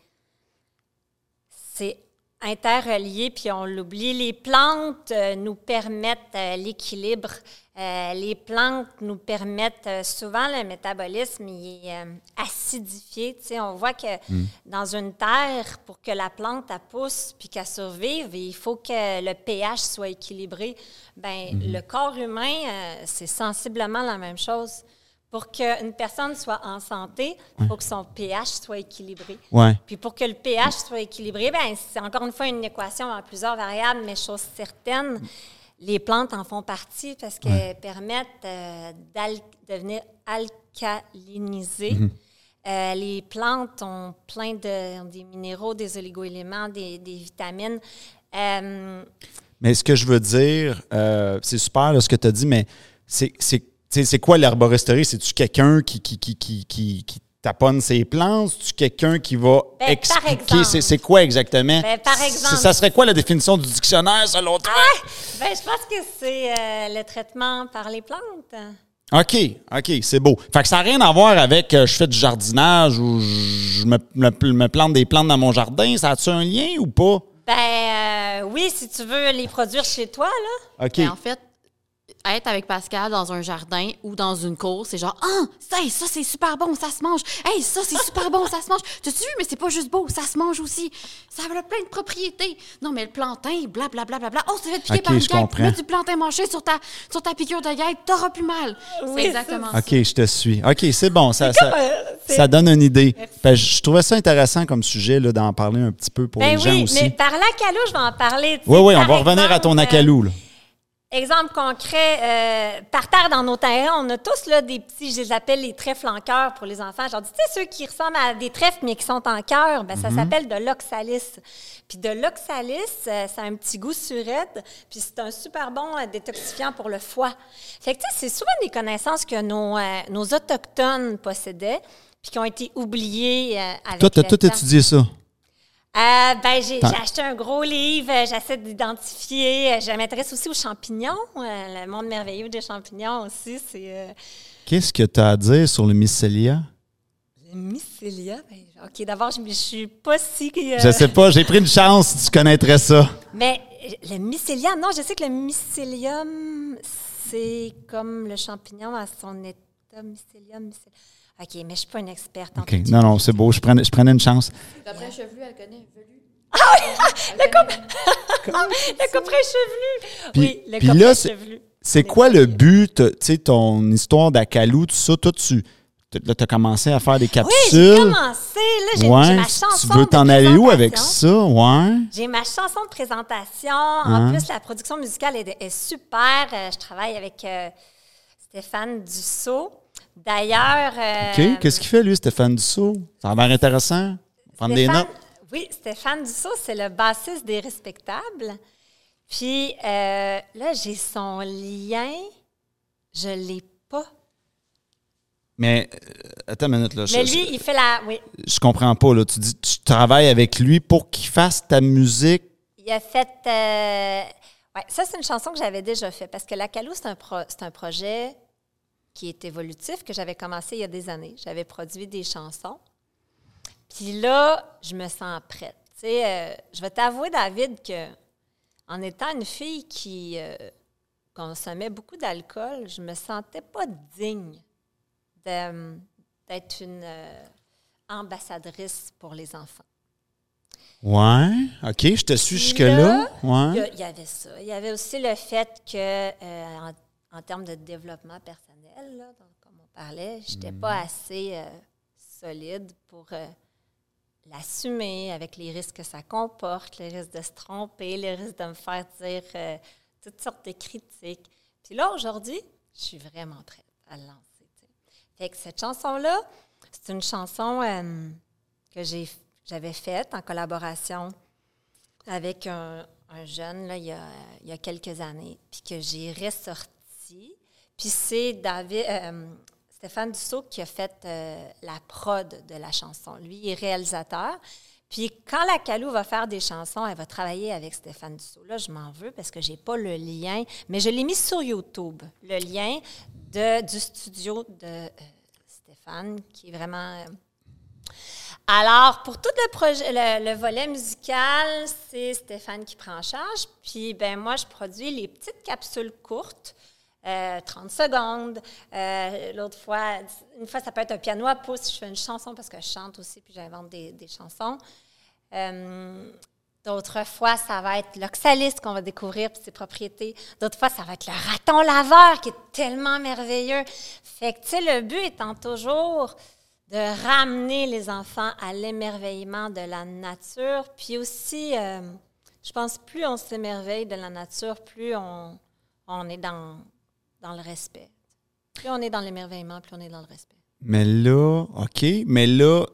c'est interrelié, puis on l'oublie. Les plantes euh, nous permettent euh, l'équilibre. Euh, les plantes nous permettent euh, souvent le métabolisme il est euh, acidifié. On voit que dans une terre, pour que la plante elle pousse puis qu'elle survive, il faut que le pH soit équilibré. Ben, le corps humain, c'est sensiblement la même chose. Pour qu'une personne soit en santé, il faut que son pH soit équilibré. Ouais. Puis pour que le pH soit équilibré, ben c'est encore une fois une équation à plusieurs variables, mais chose certaine, les plantes en font partie parce qu'elles permettent euh, de venir alcaliniser. Euh, les plantes ont plein de ont des minéraux, des oligoéléments, des, des vitamines. Euh, Mais ce que je veux dire, c'est super là, ce que tu as dit, mais c'est quoi l'herboristerie? C'est-tu quelqu'un qui, qui, qui, qui, qui, qui taponne ses plantes? C'est-tu quelqu'un qui va Ben, par expliquer? exemple. C'est quoi exactement? Ben, par exemple. Ça serait quoi la définition du dictionnaire selon toi? ben, je pense que c'est euh, le traitement par les plantes. OK, OK, c'est beau. Fait que ça n'a rien à voir avec euh, je fais du jardinage ou je me, me- me plante des plantes dans mon jardin. Ça a-tu un lien ou pas? Ben euh, oui, si tu veux les produire chez toi, là. OK. Ben, en fait, être avec Pascal dans un jardin ou dans une cour, c'est genre, ah, ça, ça c'est super bon, ça se mange. Hey, ça c'est super bon, ça se mange. Tu as vu, mais c'est pas juste beau, ça se mange aussi. Ça a plein de propriétés. Non, mais le plantain, blablabla. Bla, bla, bla. Oh, ça va te piquer Ok, par une guêpe. Mets du plantain mâché sur ta, sur ta piqûre de guêpe, t'auras plus mal. Oui, c'est exactement ça. OK, je te suis. OK, c'est bon. Ça, ça, euh, ça donne une idée. Ben, je je trouvais ça intéressant comme sujet là, d'en parler un petit peu pour Ben les gens oui, aussi. mais par l'acalou, je vais en parler. tu Oui, oui, on va revenir à ton acalou. Là. Exemple concret, euh, par terre dans nos terrains, on a tous là, des petits, je les appelle les trèfles en cœur pour les enfants. Genre, tu sais, ceux qui ressemblent à des trèfles mais qui sont en cœur, ben, Mhm. ça s'appelle de l'oxalis. Puis de l'oxalis, euh, ça a un petit goût surette, puis c'est un super bon euh, détoxifiant pour le foie. Fait que, tu sais, c'est souvent des connaissances que nos, euh, nos Autochtones possédaient, puis qui ont été oubliées avec Toi, tu as tout étudié ça? Euh, ben, j'ai acheté un gros livre, euh, j'essaie d'identifier. euh, Je m'intéresse aussi aux champignons, le monde merveilleux des champignons aussi. C'est euh, Qu'est-ce que tu as à dire sur le mycélia? le mycélia. Ben, OK, d'abord, je ne suis pas si. euh, Je sais pas, j'ai pris une chance, tu connaîtrais ça. Mais le mycélia, non, je sais que le mycélium, c'est comme le champignon à son état. Mycélium, mycélium. OK, mais je ne suis pas une experte en OK, tout. non, non, c'est beau, je prenais, je prenais une chance. D'après chevelu, elle connaît velu. Le couperet chevelu. Puis- oui, le là, c'est- chevelu. C'est quoi le but, tu sais, ton histoire d'acalou, tout ça, toi, tu as commencé à faire des Oui, capsules. j'ai commencé. Là, j'ai j'ai ouais, ma chanson. tu veux t'en aller où avec ça? Ouais. J'ai ma chanson de présentation. Hein? En plus, la production musicale est, est super. Euh, je travaille avec euh, Stéphane Dussault. D'ailleurs. euh, OK, qu'est-ce qu'il fait, lui, Stéphane Dussault? Ça a l'air intéressant. Prendre des notes. Oui, Stéphane Dussault, c'est le bassiste des Respectables. Puis euh, là, j'ai son lien. Je l'ai pas. Mais, euh, attends une minute, là. Mais je, lui, il fait la. Oui. je comprends pas, là. Tu dis, tu travailles avec lui pour qu'il fasse ta musique? Il a fait. euh, ça, c'est une chanson que j'avais déjà fait parce que La Calou, c'est un, projet qui est évolutif que j'avais commencé il y a des années. J'avais produit des chansons. Puis là, je me sens prête. Euh, je vais t'avouer, David, que en étant une fille qui euh, consommait beaucoup d'alcool, je me sentais pas digne d'être une euh, ambassadrice pour les enfants. Ouais. OK, je te suis jusque-là. là, Il y, Ouais. il y avait ça. Il y avait aussi le fait que, euh, en, en termes de développement personnel, là, donc, comme on parlait, je n'étais pas assez euh, solide pour euh, l'assumer avec les risques que ça comporte, les risques de se tromper, les risques de me faire dire toutes sortes de critiques. Puis là, aujourd'hui, je suis vraiment prête à le lancer. Fait que cette chanson-là, c'est une chanson que j'ai, j'avais faite en collaboration avec un, un jeune là, il, y a, il y a quelques années, puis que j'ai ressorti. Puis c'est David, euh, Stéphane Dussault qui a fait euh, la prod de la chanson. Lui, il est réalisateur. Puis quand la Calou va faire des chansons, elle va travailler avec Stéphane Dussault. Là, je m'en veux parce que j'ai pas le lien, mais je l'ai mis sur YouTube, le lien de, du studio de euh, Stéphane, qui est vraiment... euh, alors, pour tout le projet, le, le volet musical, c'est Stéphane qui prend en charge. Puis, ben moi, je produis les petites capsules courtes, euh, 30 secondes. Euh, L'autre fois, une fois, ça peut être un piano à pouce. Je fais une chanson parce que je chante aussi, puis j'invente des, des chansons. Euh, D'autres fois, ça va être l'oxalis qu'on va découvrir puis ses propriétés. D'autres fois, ça va être le raton laveur qui est tellement merveilleux. Fait que, tu sais, le but étant toujours de ramener les enfants à l'émerveillement de la nature. Puis aussi, euh, je pense, plus on s'émerveille de la nature, plus on, on est dans, dans le respect. Plus on est dans l'émerveillement, plus on est dans le respect. Mais là, OK, mais là,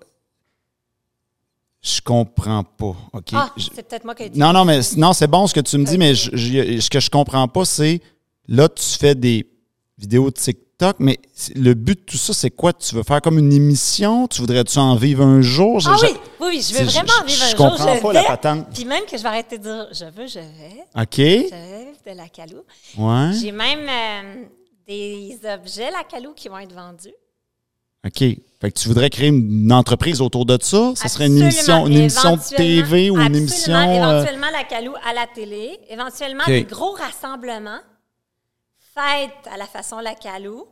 je comprends pas. OK? Ah, c'est peut-être moi qui ai dit. Non, non, mais non, c'est bon ce que tu me dis, mais je- je- ce que je comprends pas, c'est là, tu fais des vidéos de TikTok, mais le but de tout ça, c'est quoi? Tu veux faire comme une émission? Tu voudrais-tu en vivre un jour? Je- Ah je- oui, oui, oui, je veux vraiment vivre un je jour. comprends je pas vais, la patente. Puis même que je vais arrêter de dire je veux, je vais. OK? Je vais vivre de la calou. Ouais. J'ai même euh, des objets la calou qui vont être vendus. OK. Fait que tu voudrais créer une entreprise autour de ça? Ça serait une émission, une émission de TV ou une émission. euh, Éventuellement, la Calou à la télé. Éventuellement, des gros rassemblements. faite à la façon la calou,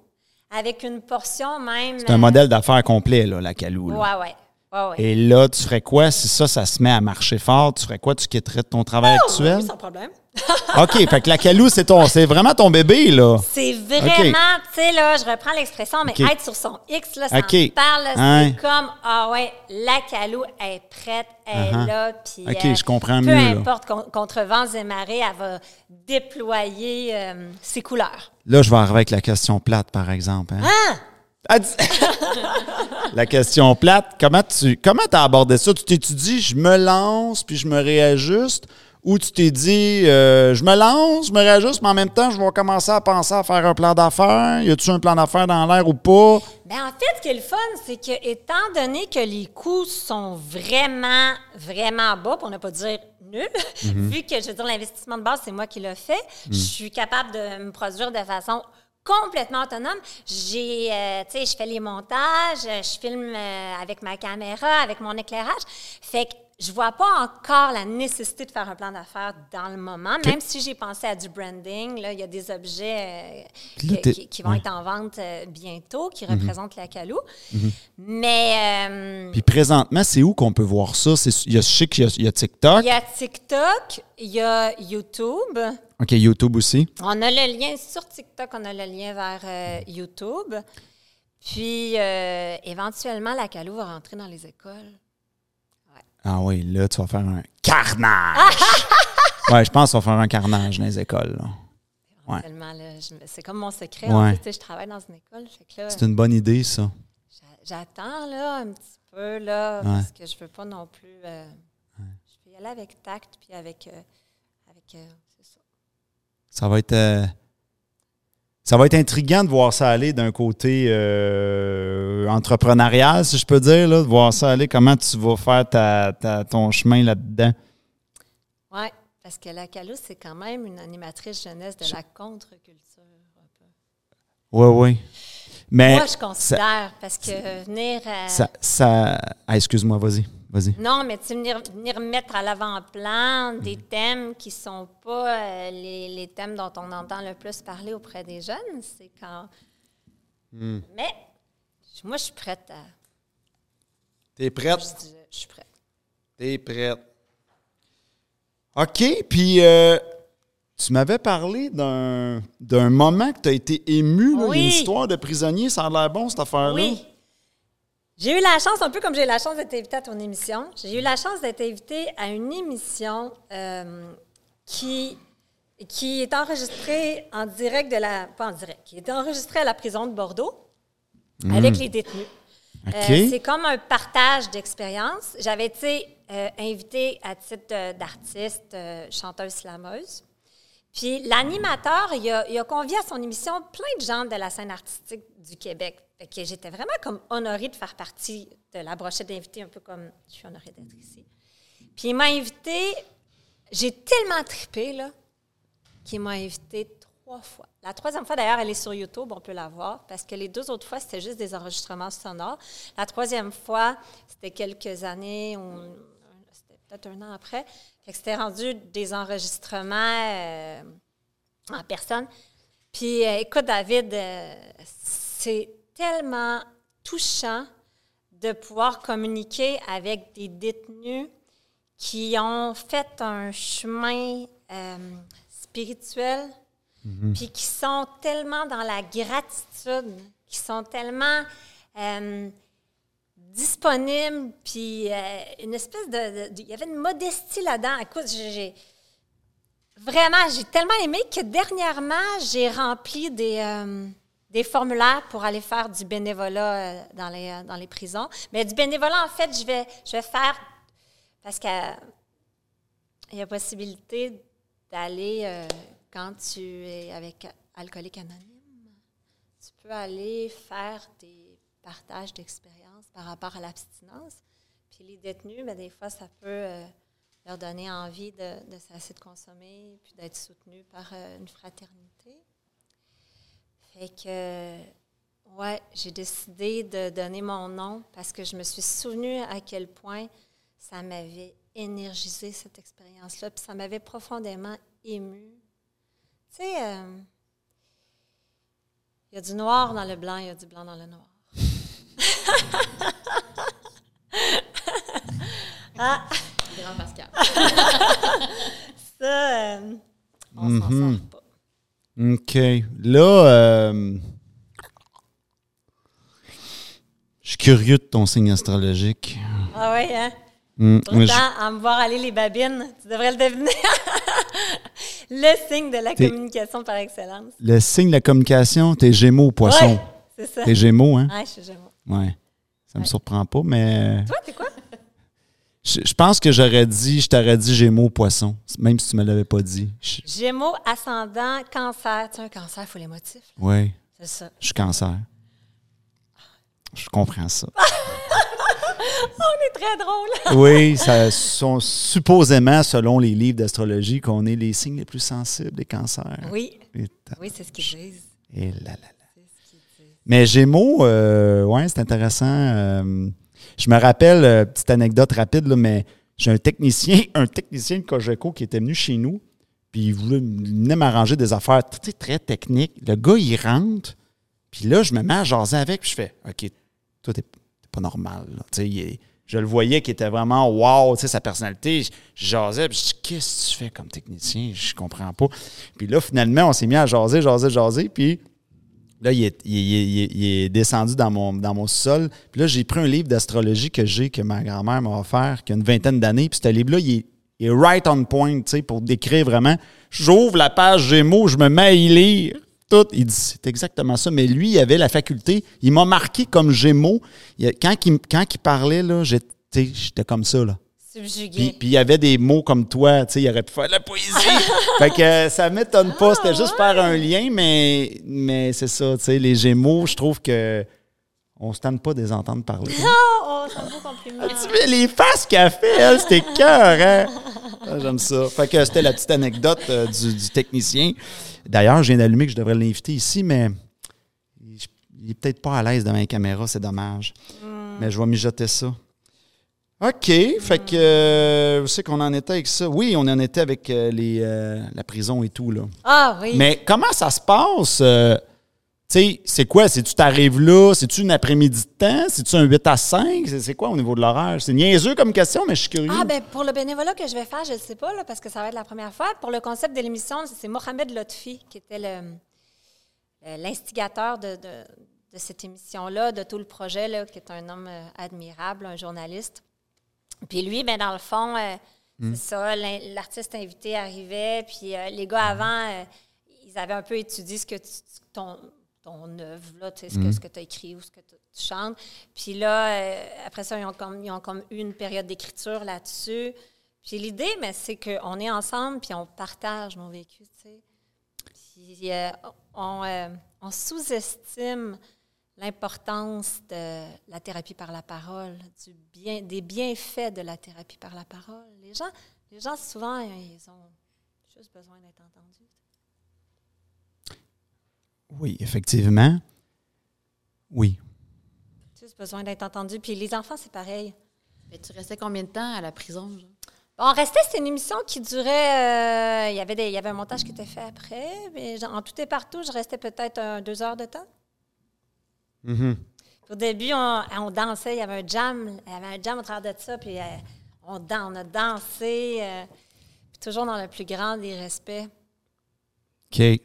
avec une portion même. C'est un modèle d'affaires complet, là, la Calou. là. Ouais, ouais. ouais, ouais. Et là, tu ferais quoi si ça, ça se met à marcher fort? Tu ferais quoi? Tu quitterais ton travail Oh, actuel? oui, sans problème. OK, fait que la Calou, c'est ton, c'est vraiment ton bébé, là. C'est vraiment, tu sais, là, je reprends l'expression, mais être sur son X, là, ça me parle, Hein? c'est comme, ah ouais, la calou est prête, elle Uh-huh. est là, puis OK, euh, je comprends peu mieux, importe, con- contre vents et marées, elle va déployer euh, ses couleurs. Là, je vais arriver avec la question plate, par exemple. Hein? Ah! La question plate, comment tu comment as abordé ça? Tu t'es dit, je me lance puis je me réajuste? Ou tu t'es dit, euh, je me lance, je me réajuste, mais en même temps, je vais commencer à penser à faire un plan d'affaires? Y a-tu un plan d'affaires dans l'air ou pas? Ben, en fait, ce qui est le fun, c'est que, étant donné que les coûts sont vraiment, vraiment bas, pour ne pas dire nuls, vu que, je veux dire, l'investissement de base, c'est moi qui l'ai fait, je suis capable de me produire de façon complètement autonome. J'ai, euh, tu sais, je fais les montages, je filme euh, avec ma caméra, avec mon éclairage. Fait que je vois pas encore la nécessité de faire un plan d'affaires dans le moment, même si j'ai pensé à du branding. Là, il y a des objets euh, que- qui, qui vont ouais. être en vente euh, bientôt, qui représentent la Calou. Mais euh, Puis présentement, c'est où qu'on peut voir ça? Il y a, je sais qu'il y y a TikTok. il y a TikTok, il y a YouTube. OK, YouTube aussi. On a le lien sur TikTok, on a le lien vers YouTube. Puis éventuellement, la Calou va rentrer dans les écoles. Ah oui, là, tu vas faire un carnage. ouais, je pense qu'on va faire un carnage dans les écoles. là. Ouais. C'est comme mon secret. Ouais. En sais, je travaille dans une école. Fait C'est une bonne idée, ça. j'a- j'attends là, un petit peu, là, Ouais. parce que je veux pas non plus... euh, Je vais y aller avec tact, puis avec... euh, avec euh, ça. Ça va être. Ça va être intriguant de voir ça aller d'un côté euh, entrepreneurial, si je peux dire, là, de voir ça aller, comment tu vas faire ta, ta- ton chemin là-dedans? Oui, parce que la Calou, c'est quand même une animatrice jeunesse de la contre-culture. Oui, oui. Mais Moi, je considère, parce que venir... ça. ça ah, excuse-moi, vas-y. Vas-y. Non, mais tu venir, venir mettre à l'avant-plan des Mm. thèmes qui sont pas euh, les, les thèmes dont on entend le plus parler auprès des jeunes, c'est quand... Mm. Mais moi, je suis prête à... T'es prête? Je, suis prête. T'es prête. OK, puis euh, tu m'avais parlé d'un moment que tu as été ému, Oui. une histoire de prisonnier, ça a l'air bon cette affaire-là. Oui. J'ai eu la chance, un peu comme j'ai eu la chance d'être invitée à ton émission, j'ai eu la chance d'être invitée à une émission euh, qui, qui est enregistrée en direct de la... Pas en direct, qui est enregistrée à la prison de Bordeaux avec les détenus. Euh, c'est comme un partage d'expérience. J'avais été euh, invitée à titre d'artiste, chanteuse slameuse. Puis l'animateur, il a, il a convié à son émission plein de gens de la scène artistique du Québec. Que j'étais vraiment comme honorée de faire partie de la brochette d'invités, un peu comme je suis honorée d'être ici. Puis il m'a invitée, j'ai tellement trippé, là, qu'il m'a invitée trois fois. La troisième fois, d'ailleurs, elle est sur YouTube, on peut la voir, parce que les deux autres fois, c'était juste des enregistrements sonores. La troisième fois, c'était quelques années, c'était peut-être un an après. Que c'était rendu des enregistrements euh, en personne. Puis, euh, écoute, David, euh, c'est tellement touchant de pouvoir communiquer avec des détenus qui ont fait un chemin euh, spirituel, puis qui sont tellement dans la gratitude, qui sont tellement euh, disponibles, puis euh, une espèce de, Il y avait une modestie là-dedans. Écoute, j'ai... j'ai- Vraiment, j'ai tellement aimé que dernièrement, j'ai rempli des, des formulaires pour aller faire du bénévolat euh, dans, les, euh, dans les prisons. Mais du bénévolat, en fait, je vais, je vais faire parce qu'il y a possibilité d'aller euh, quand tu es avec Alcoolique Anonyme. Tu peux aller faire des partages d'expériences par rapport à l'abstinence. Puis les détenus, ben, des fois, ça peut leur donner envie de, de cesser de consommer puis d'être soutenus par une fraternité. Fait que, ouais, j'ai décidé de donner mon nom parce que je me suis souvenue à quel point ça m'avait énergisé cette expérience-là, puis ça m'avait profondément émue. Tu sais, euh, Il y a du noir dans le blanc, il y a du blanc dans le noir. ah, Grand Pascal. ça, euh, on s'en sort pas. OK. Là, euh, je suis curieux de ton signe astrologique. Ah oui, hein? Je- Pourtant, à me voir aller les babines, tu devrais le deviner. le signe de la communication par excellence. le signe de la communication, t'es gémeaux ou poisson. Ouais, c'est ça. T'es gémeaux, hein? Ouais, je suis Gémeaux. Ouais. Ça me surprend pas, mais Toi, t'es quoi? Je, je pense que j'aurais dit, je t'aurais dit gémeaux poisson, même si tu me l'avais pas dit. Je- Gémeaux, ascendant, cancer. Tu sais, un cancer, il faut les motifs. ouais, C'est ça. je suis cancer. Je comprends ça. On est très drôle. Oui, ça sont supposément, selon les livres d'astrologie, qu'on est les signes les plus sensibles des cancers. Oui, oui, c'est ce qu'ils disent. et là, là, là. Mais Gémeaux, euh, ouais, c'est intéressant. euh, je me rappelle, euh, petite anecdote rapide, là, mais j'ai un technicien, un technicien de Cogeco qui était venu chez nous, puis il voulait, m'arranger des affaires sais, très techniques. Le gars, il rentre, puis là, je me mets à jaser avec, puis je fais OK, toi, t'es pas normal. là. Je le voyais qui était vraiment wow, sa personnalité. Je jasais, puis je dis Qu'est-ce que tu fais comme technicien Je comprends pas. Puis là, finalement, on s'est mis à jaser, jaser, jaser, puis. Là, il est, descendu dans mon, dans mon sol. Puis là, j'ai pris un livre d'astrologie que j'ai, que ma grand-mère m'a offert, qui a une vingtaine d'années. Puis ce livre-là, il est, right on point, tu sais, pour décrire vraiment. J'ouvre la page Gémeaux, je me mets à y lire. Tout. Il dit, c'est exactement ça. Mais lui, il avait la faculté. Il m'a marqué comme Gémeaux. Quand, il, quand il parlait, là, j'étais j'étais comme ça, là. Subjugué. puis il y avait des mots comme toi, tu sais, il aurait pu faire de la poésie. fait que euh, ça m'étonne pas, c'était juste faire un lien, mais, mais c'est ça, tu sais, les Gémeaux, je trouve que on se tente pas de les entendre parler. Oh, oh, c'est un beau compliment. tu vois les faces qu'elle fait, elle, c'était cœur, hein? Ah, J'aime ça. Fait que c'était la petite anecdote euh, du, du technicien. D'ailleurs, je viens d'allumer que je devrais l'inviter ici, mais il, est peut-être pas à l'aise devant la caméra, c'est dommage. Mais je vais mijoter ça. OK. Fait que, euh, c'est qu'on en était avec ça? Oui, on en était avec euh, les, euh, la prison et tout, là. Ah oui. Mais comment ça se passe? euh, tu sais, c'est quoi? C'est-tu t'arrives là? C'est-tu une après-midi de temps? C'est-tu un 8 à 5? C'est c'est quoi au niveau de l'horaire? C'est niaiseux comme question, mais je suis curieux. Ah, ben pour le bénévolat que je vais faire, je ne sais pas, là, parce que ça va être la première fois. Pour le concept de l'émission, c'est Mohamed Lotfi qui était le- l'instigateur de, de- de cette émission-là, de tout le projet, là, qui est un homme admirable, un journaliste. Puis lui, ben, dans le fond, euh, c'est ça, l'in- l'artiste invité arrivait, puis euh, les gars avant, euh, ils avaient un peu étudié ce que tu- ton, ton œuvre, là, ce que, ce que tu as écrit ou ce que tu tu chantes. Puis là, après ça, ils ont, comme, ils ont comme eu une période d'écriture là-dessus. Puis l'idée, mais c'est qu'on est ensemble, puis on partage nos vécus, tu sais. Puis on, on sous-estime l'importance de la thérapie par la parole, du bien, des bienfaits de la thérapie par la parole. Les gens, les gens souvent, ils ont juste besoin d'être entendus. Oui, effectivement. Oui. Juste besoin d'être entendus. Puis les enfants, c'est pareil. Mais tu restais combien de temps à la prison? genre? On restait, c'était une émission qui durait. euh, il, y avait des, il y avait un montage qui était fait après. Mais en tout et partout, je restais peut-être deux heures de temps. Mhm. Au début, on, on dansait, il y avait un jam, il y avait un jam au travers de ça, puis euh, on, on a dansé, euh, puis toujours dans le plus grand des respects. OK.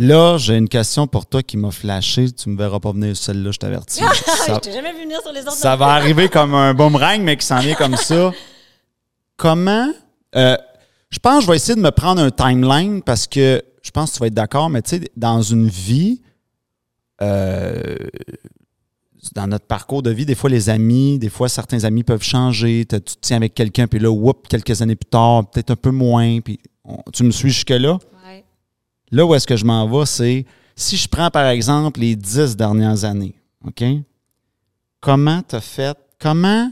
Là, j'ai une question pour toi qui m'a flashé. Tu me verras pas venir celle-là, je t'avertis. je t'ai jamais vu venir sur les autres. ça va arriver comme un boomerang, mais qui s'en vient comme ça. Comment. euh, je pense que je vais essayer de me prendre un timeline parce que je pense que tu vas être d'accord, mais tu sais, dans une vie, euh, dans notre parcours de vie, des fois, les amis, des fois, certains amis peuvent changer. Tu te tiens avec quelqu'un, puis là, whoop, quelques années plus tard, peut-être un peu moins. Puis on- tu me suis jusque-là? Ouais. Là où est-ce que je m'en vais, c'est si je prends par exemple les dix dernières années, OK? Comment tu as fait, comment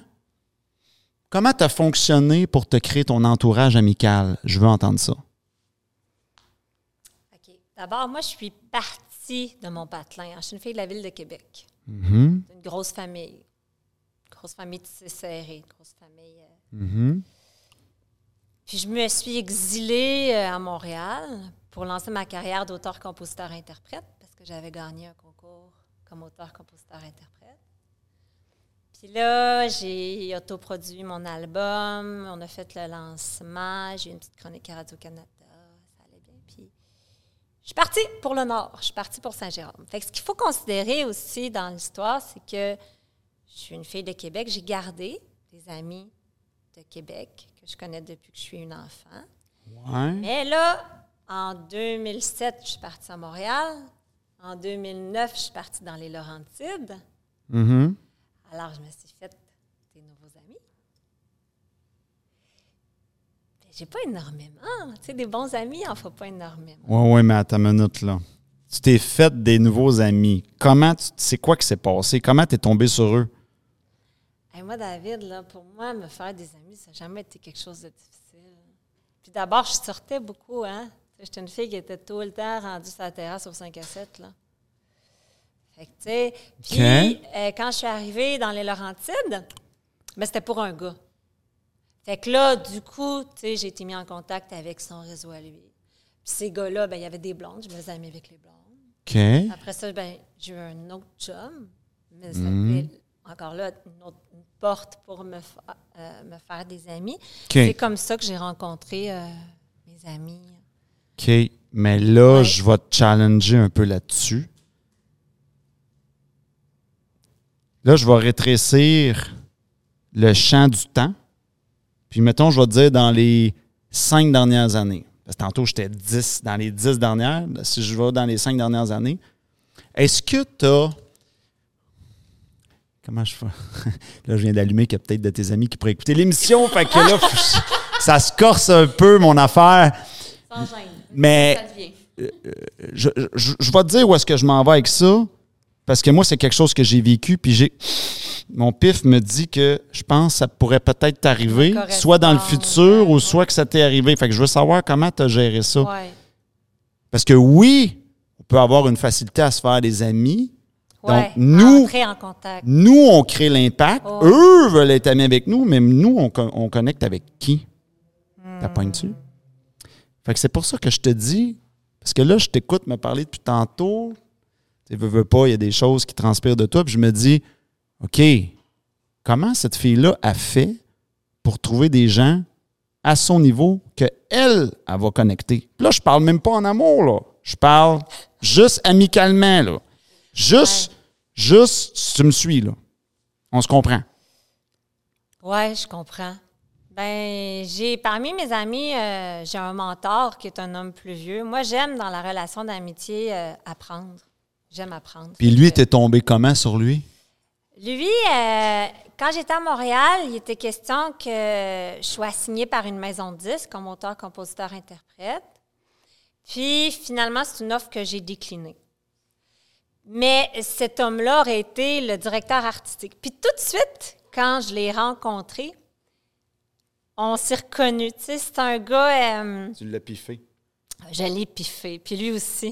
comment tu as fonctionné pour te créer ton entourage amical? Je veux entendre ça. OK. D'abord, moi, je suis partie de mon patelin. Je suis une fille de la ville de Québec, Mhm, d'une grosse famille. Grosse famille tissée serrée, une grosse famille. euh, mhm. Puis je me suis exilée euh, à Montréal pour lancer ma carrière d'auteur-compositeur-interprète parce j'avais gagné un concours comme auteur, compositeur, interprète. Puis là, j'ai autoproduit mon album, on a fait le lancement, j'ai une petite chronique à Radio-Canada, ça allait bien. Puis je suis partie pour le Nord, je suis partie pour Saint-Jérôme. Fait que ce qu'il faut considérer aussi dans l'histoire, c'est que je suis une fille de Québec, j'ai gardé des amis de Québec que je connais depuis que je suis une enfant. Ouais. Mais là, en 2007, je suis partie à Montréal. En 2009, je suis partie dans les Laurentides. Mhm. Alors, je me suis fait des nouveaux amis. Mais j'ai pas énormément. Tu sais, des bons amis, il en faut pas énormément. Ouais, ouais, mais à ta minute, là. Tu t'es fait des nouveaux amis. Comment tu. C'est quoi qui s'est passé? Comment t'es tombé sur eux? Hey, moi, David, là, pour moi, me faire des amis, ça n'a jamais été quelque chose de difficile. Puis d'abord, je sortais beaucoup, hein. Sais, J'étais une fille qui était tout le temps rendue sur la terrasse au 5 à 7, là. Fait que, tu sais, puis euh, quand je suis arrivée dans les Laurentides, ben, c'était pour un gars. Fait que là, du coup, tu sais, j'ai été mis en contact avec son réseau à lui. Puis ces gars-là, ben, il y avait des blondes, je me faisais amis avec les blondes. OK. Après ça, ben, j'ai eu un autre chum, mais ça fait encore là une, autre, une porte pour me, fa- euh, me faire des amis. C'est comme ça que j'ai rencontré euh, mes amis. OK. Mais là, Ouais. je vais te challenger un peu là-dessus. Là, je vais rétrécir le champ du temps. Puis, mettons, je vais te dire dans les cinq dernières années. Parce que tantôt, j'étais 10 dans les dix dernières. Si je vais dans les cinq dernières années, est-ce que tu as. Comment je fais? Là, je viens d'allumer qu'il y a peut-être de tes amis qui pourraient écouter l'émission. Fait que là, ça se corse un peu, mon affaire. Sans gêne. Mais- je, je, je vais te dire où est-ce que je m'en vais avec ça, parce que moi, c'est quelque chose que j'ai vécu, puis j'ai. Mon pif me dit que je pense que ça pourrait peut-être t'arriver, soit dans le futur ou soit que ça t'est arrivé. Fait que je veux savoir comment tu as géré ça. Ouais. Parce que oui, on peut avoir une facilité à se faire des amis. Ouais. nous- en contact. Nous, on crée l'impact. Oh. Eux veulent être amis avec nous, mais nous, on, co- on connecte avec qui? T'as pas dessus? Fait que c'est pour ça que je te dis, parce que là, je t'écoute me parler depuis tantôt. Tu veux, veux pas, il y a des choses qui transpirent de toi, puis je me dis, OK, comment cette fille-là a fait pour trouver des gens à son niveau que elle, elle va connecter? Là, je parle même pas en amour, là. Je parle juste amicalement, là. Juste, juste, si tu me suis, là. On se comprend? Oui, je comprends. Ben, j'ai parmi mes amis, euh, j'ai un mentor qui est un homme plus vieux. Moi, j'aime dans la relation d'amitié euh, apprendre. J'aime apprendre. Puis lui, t'es tombé comment sur lui? Lui, euh, quand j'étais à Montréal, il était question que je sois assignée par une maison de disques comme auteur, compositeur, interprète. Puis finalement, c'est une offre que j'ai déclinée. Mais cet homme-là aurait été le directeur artistique. Puis tout de suite, quand je l'ai rencontré, on s'est reconnus. Tu sais, c'est un gars. euh, Tu l'as piffé. je l'ai piffé, puis lui aussi.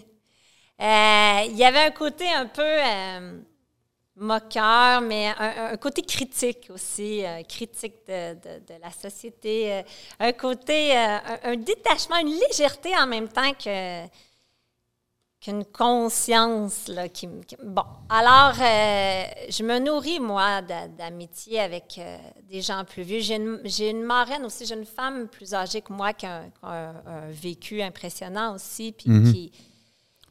Euh, il y avait un côté un peu euh, moqueur, mais un, un côté critique aussi, euh, critique de, de- de la société, euh, un côté, euh, un, un détachement, une légèreté en même temps que qu'une conscience là, qui, bon. Alors je me nourris moi d'a- d'amitié avec des gens plus vieux. J'ai une, marraine aussi j'ai une femme plus âgée que moi qui a un, qui a un- un vécu impressionnant aussi puis qui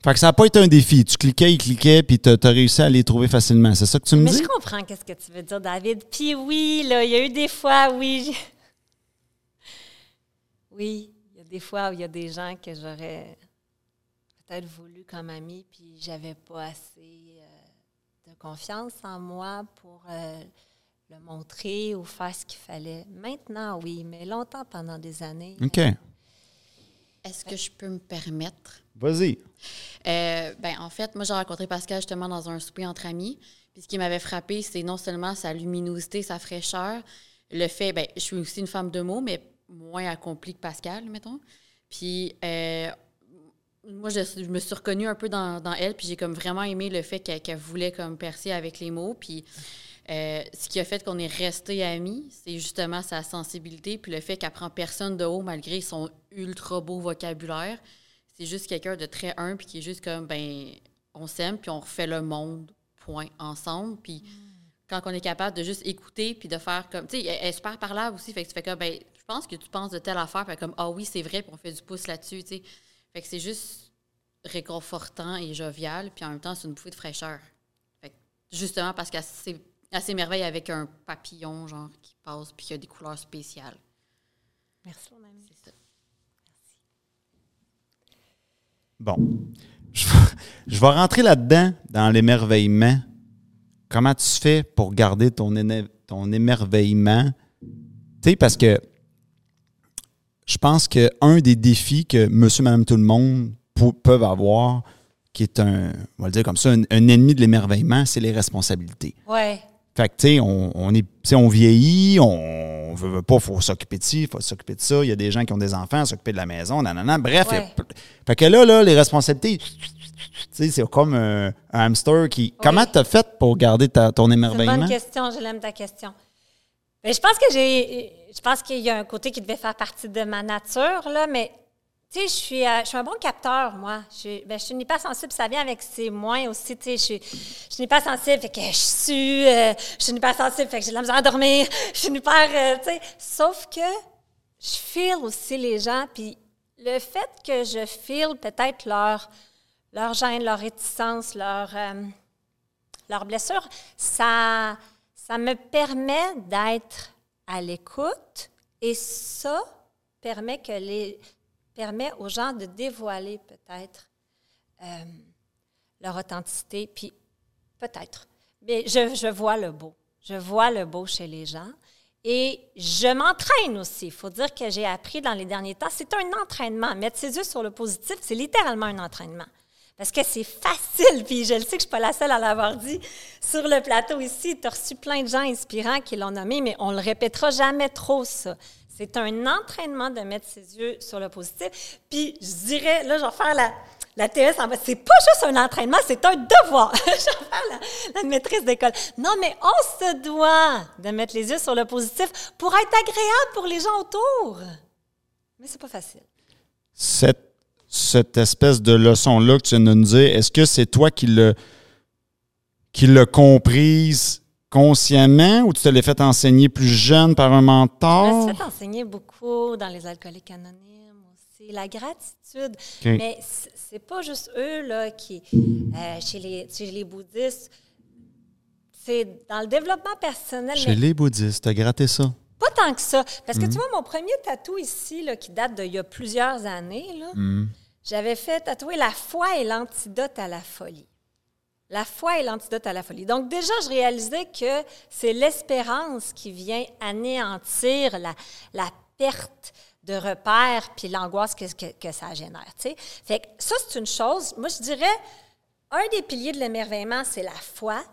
Fait que ça n'a pas été un défi. Tu cliquais, il cliquait, puis t'as as réussi à les trouver facilement. C'est ça que tu me mais dis? je comprends qu'est-ce que tu veux dire David puis oui là il y a eu des fois oui oui il y a des fois où il y a des gens que j'aurais peut-être voulu comme ami, puis j'avais pas assez euh, de confiance en moi pour euh, le montrer ou faire ce qu'il fallait. Maintenant, oui, mais longtemps, pendant des années. OK. Est-ce que je peux me permettre? Vas-y. Euh, ben, en fait, moi, j'ai rencontré Pascal justement dans un souper entre amis. Puis ce qui m'avait frappé, c'est non seulement sa luminosité, sa fraîcheur, le fait, ben, je suis aussi une femme de mots, mais moins accomplie que Pascal, mettons. Puis euh, moi, je, je me suis reconnue un peu dans, dans elle, puis j'ai comme vraiment aimé le fait qu'elle qu'elle voulait comme percer avec les mots. Puis euh, ce qui a fait qu'on est restés amis, c'est justement sa sensibilité, puis le fait qu'elle prend personne de haut malgré son ultra beau vocabulaire. C'est juste quelqu'un de très humble, puis qui est juste comme, ben, on s'aime, puis on refait le monde, point, ensemble. Puis quand on est capable de juste écouter, puis de faire comme. Tu sais, elle est super parlable aussi. Fait que tu fais comme, ben, je pense que tu penses de telle affaire, puis comme, ah oui, c'est vrai, puis on fait du pouce là-dessus, tu sais. Fait que c'est juste réconfortant et jovial, puis en même temps, c'est une bouffée de fraîcheur. Fait que justement, parce qu'elle s'é- elle s'émerveille avec un papillon, genre, qui passe, puis qui a des couleurs spéciales. Merci, mon ami. C'est ça. Bon. Je, vais- je vais rentrer là-dedans, dans l'émerveillement. Comment tu fais pour garder ton, éne- ton émerveillement? Tu sais, parce que je pense qu'un des défis que monsieur, madame, tout le monde pou- peuvent avoir, qui est un, on va le dire comme ça, un, un ennemi de l'émerveillement, c'est les responsabilités. Ouais. Fait que, tu sais, on, on, est- on vieillit, on veut, veut pas, faut s'occuper de ci, faut s'occuper de ça. Il y a des gens qui ont des enfants, s'occuper de la maison, nanana. Bref, a Ouais. p- fait que là, là, les responsabilités, tu sais, c'est comme euh, un hamster qui. Comment t'as fait pour garder ta- ton C'est une émerveillement? bonne question, je l'aime ta question. Ben, je pense que j'ai. Je pense qu'il y a un côté qui devait faire partie de ma nature, là, mais tu sais, je suis, euh, je suis un bon capteur, moi. Je suis, ben, je suis une hypersensible, ça vient avec ses moins aussi, tu sais. Je suis, je suis une hypersensible, fait que je sue, euh, je suis une hypersensible, fait que j'ai la misère à dormir, je suis une hyper, euh, tu sais. Sauf que je feel aussi les gens, puis le fait que je feel peut-être leur, leur gêne, leur réticence, leur. euh, leurs blessures, ça, ça me permet d'être à l'écoute et ça permet, que les, permet aux gens de dévoiler peut-être euh, leur authenticité. Puis peut-être, mais je, je vois le beau. Je vois le beau chez les gens. Et je m'entraîne aussi. Il faut dire que j'ai appris dans les derniers temps, c'est un entraînement. Mettre ses yeux sur le positif, c'est littéralement un entraînement. Parce que c'est facile, puis je le sais que je ne suis pas la seule à l'avoir dit sur le plateau ici. Tu as reçu plein de gens inspirants qui l'ont nommé, mais on ne le répétera jamais trop, ça. C'est un entraînement de mettre ses yeux sur le positif. Puis je dirais, là, je vais faire la, la TS en bas. C'est pas juste un entraînement, c'est un devoir. je vais faire la, maîtrise d'école. Non, mais on se doit de mettre les yeux sur le positif pour être agréable pour les gens autour. Mais c'est pas facile. Cette, espèce de leçon-là que tu viens de nous dire, est-ce que c'est toi qui l'as qui comprise consciemment ou tu te l'as fait enseigner plus jeune par un Je mentor? me suis fait enseigner beaucoup dans les alcooliques anonymes aussi. La gratitude. OK. Mais c'est pas juste eux là, qui, euh, chez, les, chez les bouddhistes, c'est dans le développement personnel. Chez mais les bouddhistes, t'as gratté ça. Pas tant que ça. Parce Mm. que tu vois, mon premier tatou ici, là, qui date d'il y a plusieurs années, là, Mm. j'avais fait tatouer La foi est l'antidote à la folie. La foi est l'antidote à la folie. Donc, déjà, je réalisais que c'est l'espérance qui vient anéantir la, la perte de repères puis l'angoisse que, ça génère. Fait que ça, c'est une chose. Moi, je dirais, un des piliers de l'émerveillement, c'est la foi.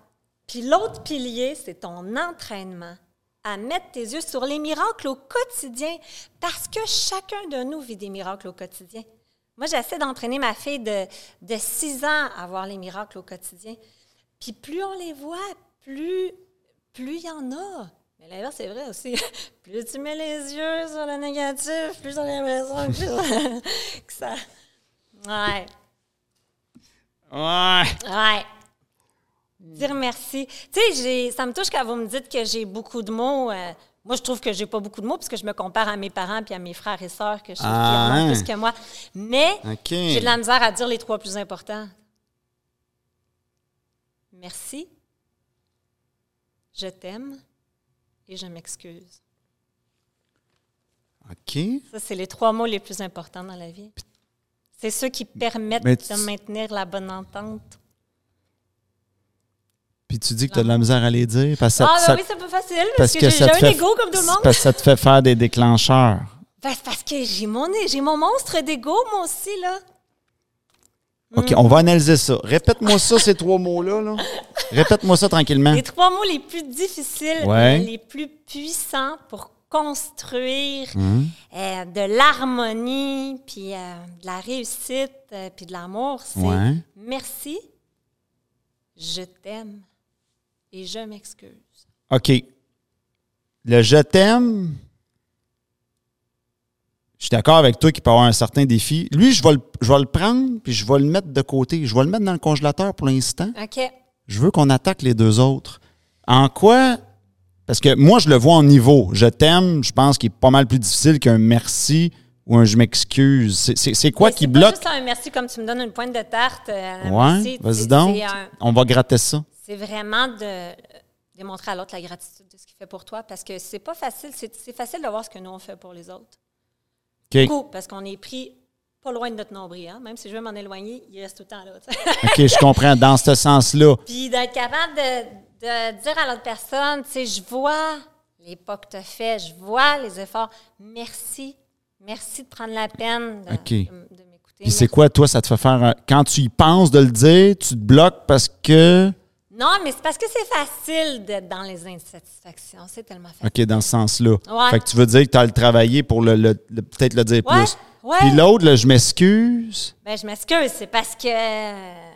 Puis l'autre pilier, c'est ton entraînement à mettre tes yeux sur les miracles au quotidien, parce que chacun de nous vit des miracles au quotidien. Moi, j'essaie d'entraîner ma fille de, de 6 ans à voir les miracles au quotidien. Puis plus on les voit, plus plus il y en a. Mais l'inverse, c'est vrai aussi. plus tu mets les yeux sur le négatif, plus on a l'impression que, que ça... Ouais. Ouais. Ouais. Dire merci. Tu sais, ça me touche quand vous me dites que j'ai beaucoup de mots. euh, moi, je trouve que j'ai pas beaucoup de mots parce que je me compare à mes parents puis à mes frères et sœurs que je Ah, qui en ont hein? plus que moi. Mais j'ai de la misère à dire les trois plus importants. Merci. Je t'aime et je m'excuse. OK. Ça, c'est les trois mots les plus importants dans la vie. C'est ceux qui permettent tu- de maintenir la bonne entente. Puis tu dis que tu as de la misère à les dire parce que ça, ah, ben ça- oui, c'est pas facile parce, que, j'ai un fait- ego comme tout le monde. Parce que ça te fait faire des déclencheurs. Ben, c'est parce que j'ai mon, j'ai mon monstre d'ego, moi aussi, là. OK, on va analyser ça. Répète-moi ça, ces trois mots-là. Là. Répète-moi ça tranquillement. Les trois mots les plus difficiles, Ouais. mais les plus puissants pour construire Hum. euh, de l'harmonie, puis euh, de la réussite, euh, puis de l'amour, c'est Ouais. merci, je t'aime et je m'excuse. OK. Le je t'aime, je suis d'accord avec toi qu'il peut avoir un certain défi. Lui, je vais, le, je vais le prendre, puis je vais le mettre de côté. Je vais le mettre dans le congélateur pour l'instant. OK. Je veux qu'on attaque les deux autres. En quoi? Parce que moi, je le vois en niveau. Je t'aime, je pense qu'il est pas mal plus difficile qu'un merci ou un je m'excuse. C'est- C'est c'est quoi qui c'est bloque? Pas juste un merci comme tu me donnes une pointe de tarte. euh, Ouais, vas-y C'est- donc. c'est un- On va gratter ça. C'est vraiment de euh, démontrer à l'autre la gratitude de ce qu'il fait pour toi parce que c'est pas facile. C'est c'est facile de voir ce que nous on fait pour les autres. OK. Beaucoup, parce qu'on est pris pas loin de notre nombril. Hein? Même si je veux m'en éloigner, il reste tout le temps là. OK, je comprends. Dans ce sens-là. Puis d'être capable de, de dire à l'autre personne, tu sais, je vois les pas que tu as fait, je vois les efforts. Merci. Merci de prendre la peine de, de- de m'écouter. Puis c'est quoi, toi, ça te fait faire. Quand tu y penses de le dire, tu te bloques parce que. Non, mais c'est parce que c'est facile d'être dans les insatisfactions. C'est tellement facile. OK, dans ce sens-là. Ouais. Fait que tu veux dire que tu as le travaillé pour le, le- le- peut-être le dire Ouais, plus. ouais. Puis l'autre, là, je m'excuse. Ben, je m'excuse, c'est parce que.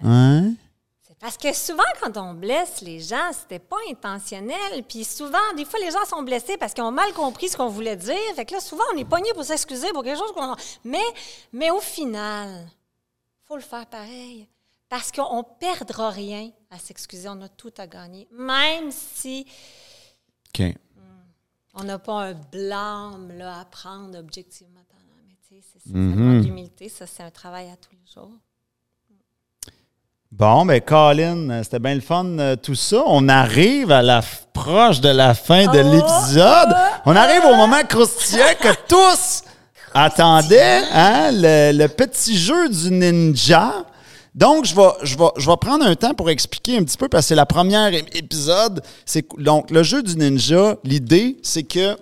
Hein? C'est parce que souvent, quand on blesse les gens, c'était pas intentionnel. Puis souvent, des fois, les gens sont blessés parce qu'ils ont mal compris ce qu'on voulait dire. Fait que là, souvent, on est pogné pour s'excuser pour quelque chose qu'on. Mais, mais au final, faut le faire pareil. Parce qu'on perdra rien à s'excuser. On a tout à gagner. Même si OK. on n'a pas un blâme là, à prendre objectivement. Mais c'est ça Mhm. de l'humilité. Ça, c'est un travail à tous les jours. Bon, ben, Colin, euh, c'était bien le fun, euh, tout ça. On arrive à la f- proche de la fin de Oh, l'épisode. On arrive au moment croustillant que tous attendaient, hein, le, le petit jeu du ninja. Donc, je vais, je, vais, je vais prendre un temps pour expliquer un petit peu, parce que c'est la première épisode. C'est, donc, le jeu du ninja, l'idée, c'est que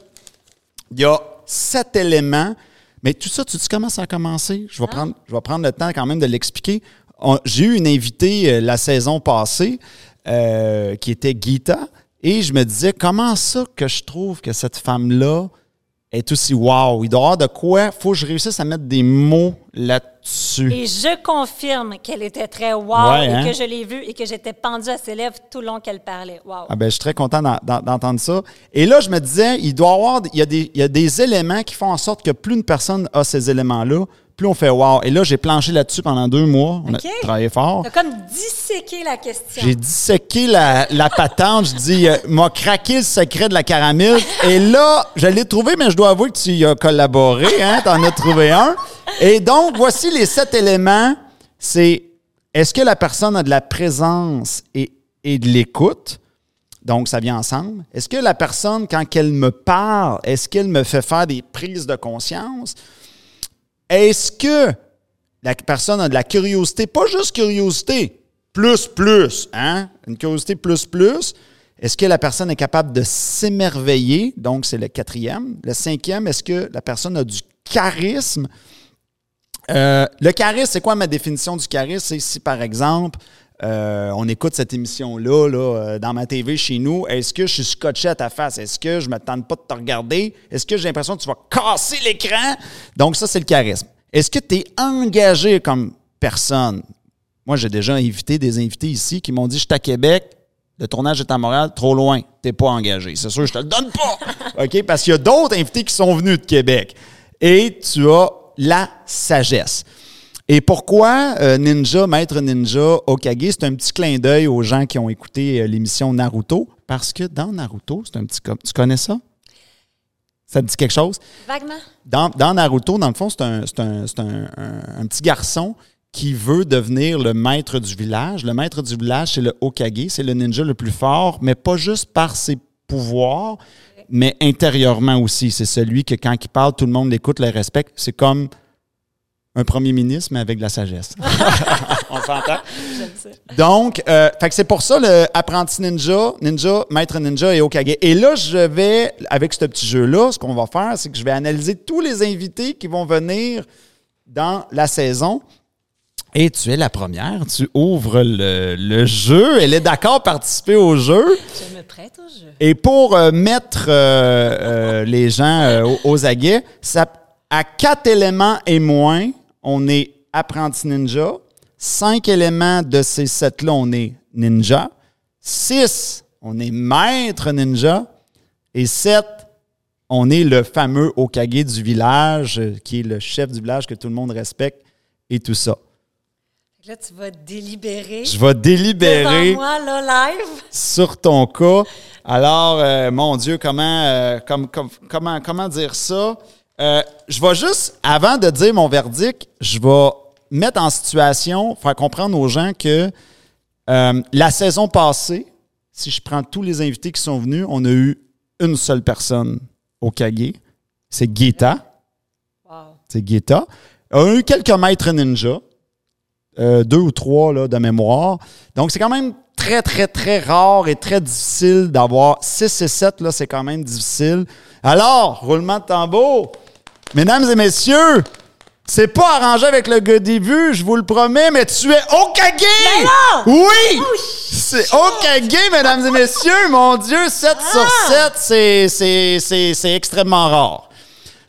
il y a sept éléments. Mais tout ça, tu sais comment ça a commencé? Je vais, prendre, je vais prendre le temps quand même de l'expliquer. J'ai eu une invitée euh, la saison passée euh, qui était Gita et je me disais comment ça que je trouve que cette femme-là est aussi wow. Il doit y avoir de quoi. faut que je réussisse à mettre des mots là-dessus. Et je confirme qu'elle était très wow Ouais, et hein? que je l'ai vue et que j'étais pendue à ses lèvres tout le long qu'elle parlait. Wow. Ah ben, je suis très content d'en- d'en- d'entendre ça. Et là, je me disais, il doit y avoir, il y, a des, il y a des éléments qui font en sorte que plus une personne a ces éléments-là, plus on fait wow. Et là, j'ai planché là-dessus pendant deux mois. On a travaillé fort. T'as comme disséqué la question. J'ai disséqué la, la patente. Je dis, euh, m'a craqué le secret de la caramel. Et là, je l'ai trouvé, mais je dois avouer que tu y as collaboré. Hein? Tu en as trouvé un. Et donc, voici les sept éléments. C'est est-ce que la personne a de la présence et, et de l'écoute? Donc, ça vient ensemble. Est-ce que la personne, quand elle me parle, est-ce qu'elle me fait faire des prises de conscience? Est-ce que la personne a de la curiosité, pas juste curiosité, plus, plus, hein? Une curiosité plus, plus. Est-ce que la personne est capable de s'émerveiller? Donc, c'est le quatrième. Le cinquième, est-ce que la personne a du charisme? Euh, le charisme, c'est quoi ma définition du charisme? C'est si, par exemple, euh, on écoute cette émission-là là, euh, dans ma TV chez nous, est-ce que je suis scotché à ta face? Est-ce que je ne me tente pas de te regarder? Est-ce que j'ai l'impression que tu vas casser l'écran? Donc, ça, c'est le charisme. Est-ce que tu es engagé comme personne? Moi, j'ai déjà invité des invités ici qui m'ont dit Je suis à Québec, le tournage est à Montréal, trop loin, t'es pas engagé. C'est sûr, je te le donne pas. OK? Parce qu'il y a d'autres invités qui sont venus de Québec. Et tu as la sagesse. Et pourquoi euh, Ninja, Maître Ninja, Okage, c'est un petit clin d'œil aux gens qui ont écouté euh, l'émission Naruto? Parce que dans Naruto, c'est un petit. Tu connais ça? Ça te dit quelque chose? Vaguement. Dans, dans Naruto, dans le fond, c'est un, un- c'est un- un- un petit garçon qui veut devenir le maître du village. Le maître du village, c'est le Hokage, c'est le ninja le plus fort, mais pas juste par ses pouvoirs, mais intérieurement aussi. C'est celui que quand il parle, tout le monde l'écoute, le respecte. C'est comme un premier ministre, mais avec de la sagesse. On s'entend? Donc, euh, fait que c'est pour ça le apprenti ninja, ninja, maître ninja et Okage. Et là, je vais, avec ce petit jeu-là, ce qu'on va faire, c'est que je vais analyser tous les invités qui vont venir dans la saison. Et tu es la première, tu ouvres le, le jeu. Elle est d'accord à participer au jeu. Je me prête au jeu. Et pour euh, mettre euh, les gens aux, aux aguets, ça, à quatre éléments et moins, on est apprenti ninja. Cinq éléments de ces sept-là, on est ninja. Six, on est maître ninja. Et sept, on est le fameux Okage du village, euh, qui est le chef du village que tout le monde respecte et tout ça. Là, tu vas délibérer. Je vais délibérer Devant moi, là, live. sur ton cas. Alors, euh, mon Dieu, comment, euh, comme- comme- comment, comment dire ça? Euh, je vais juste, avant de dire mon verdict, je vais mettre en situation, faire comprendre aux gens que euh, la saison passée, si je prends tous les invités qui sont venus, on a eu une seule personne au Kage. C'est Guetta. Wow. C'est Guetta. On a eu quelques maîtres ninja, euh, deux ou trois là, de mémoire. Donc, c'est quand même très, très, très rare et très difficile d'avoir 6 et 7. Là, c'est quand même difficile. Alors, roulement de tambour. Mesdames et messieurs, c'est pas arrangé avec le gars des vues, je vous le promets, mais tu es Okage! Oui! c'est Okage, mesdames et messieurs! Mon Dieu, 7 sur 7, c'est- extrêmement rare.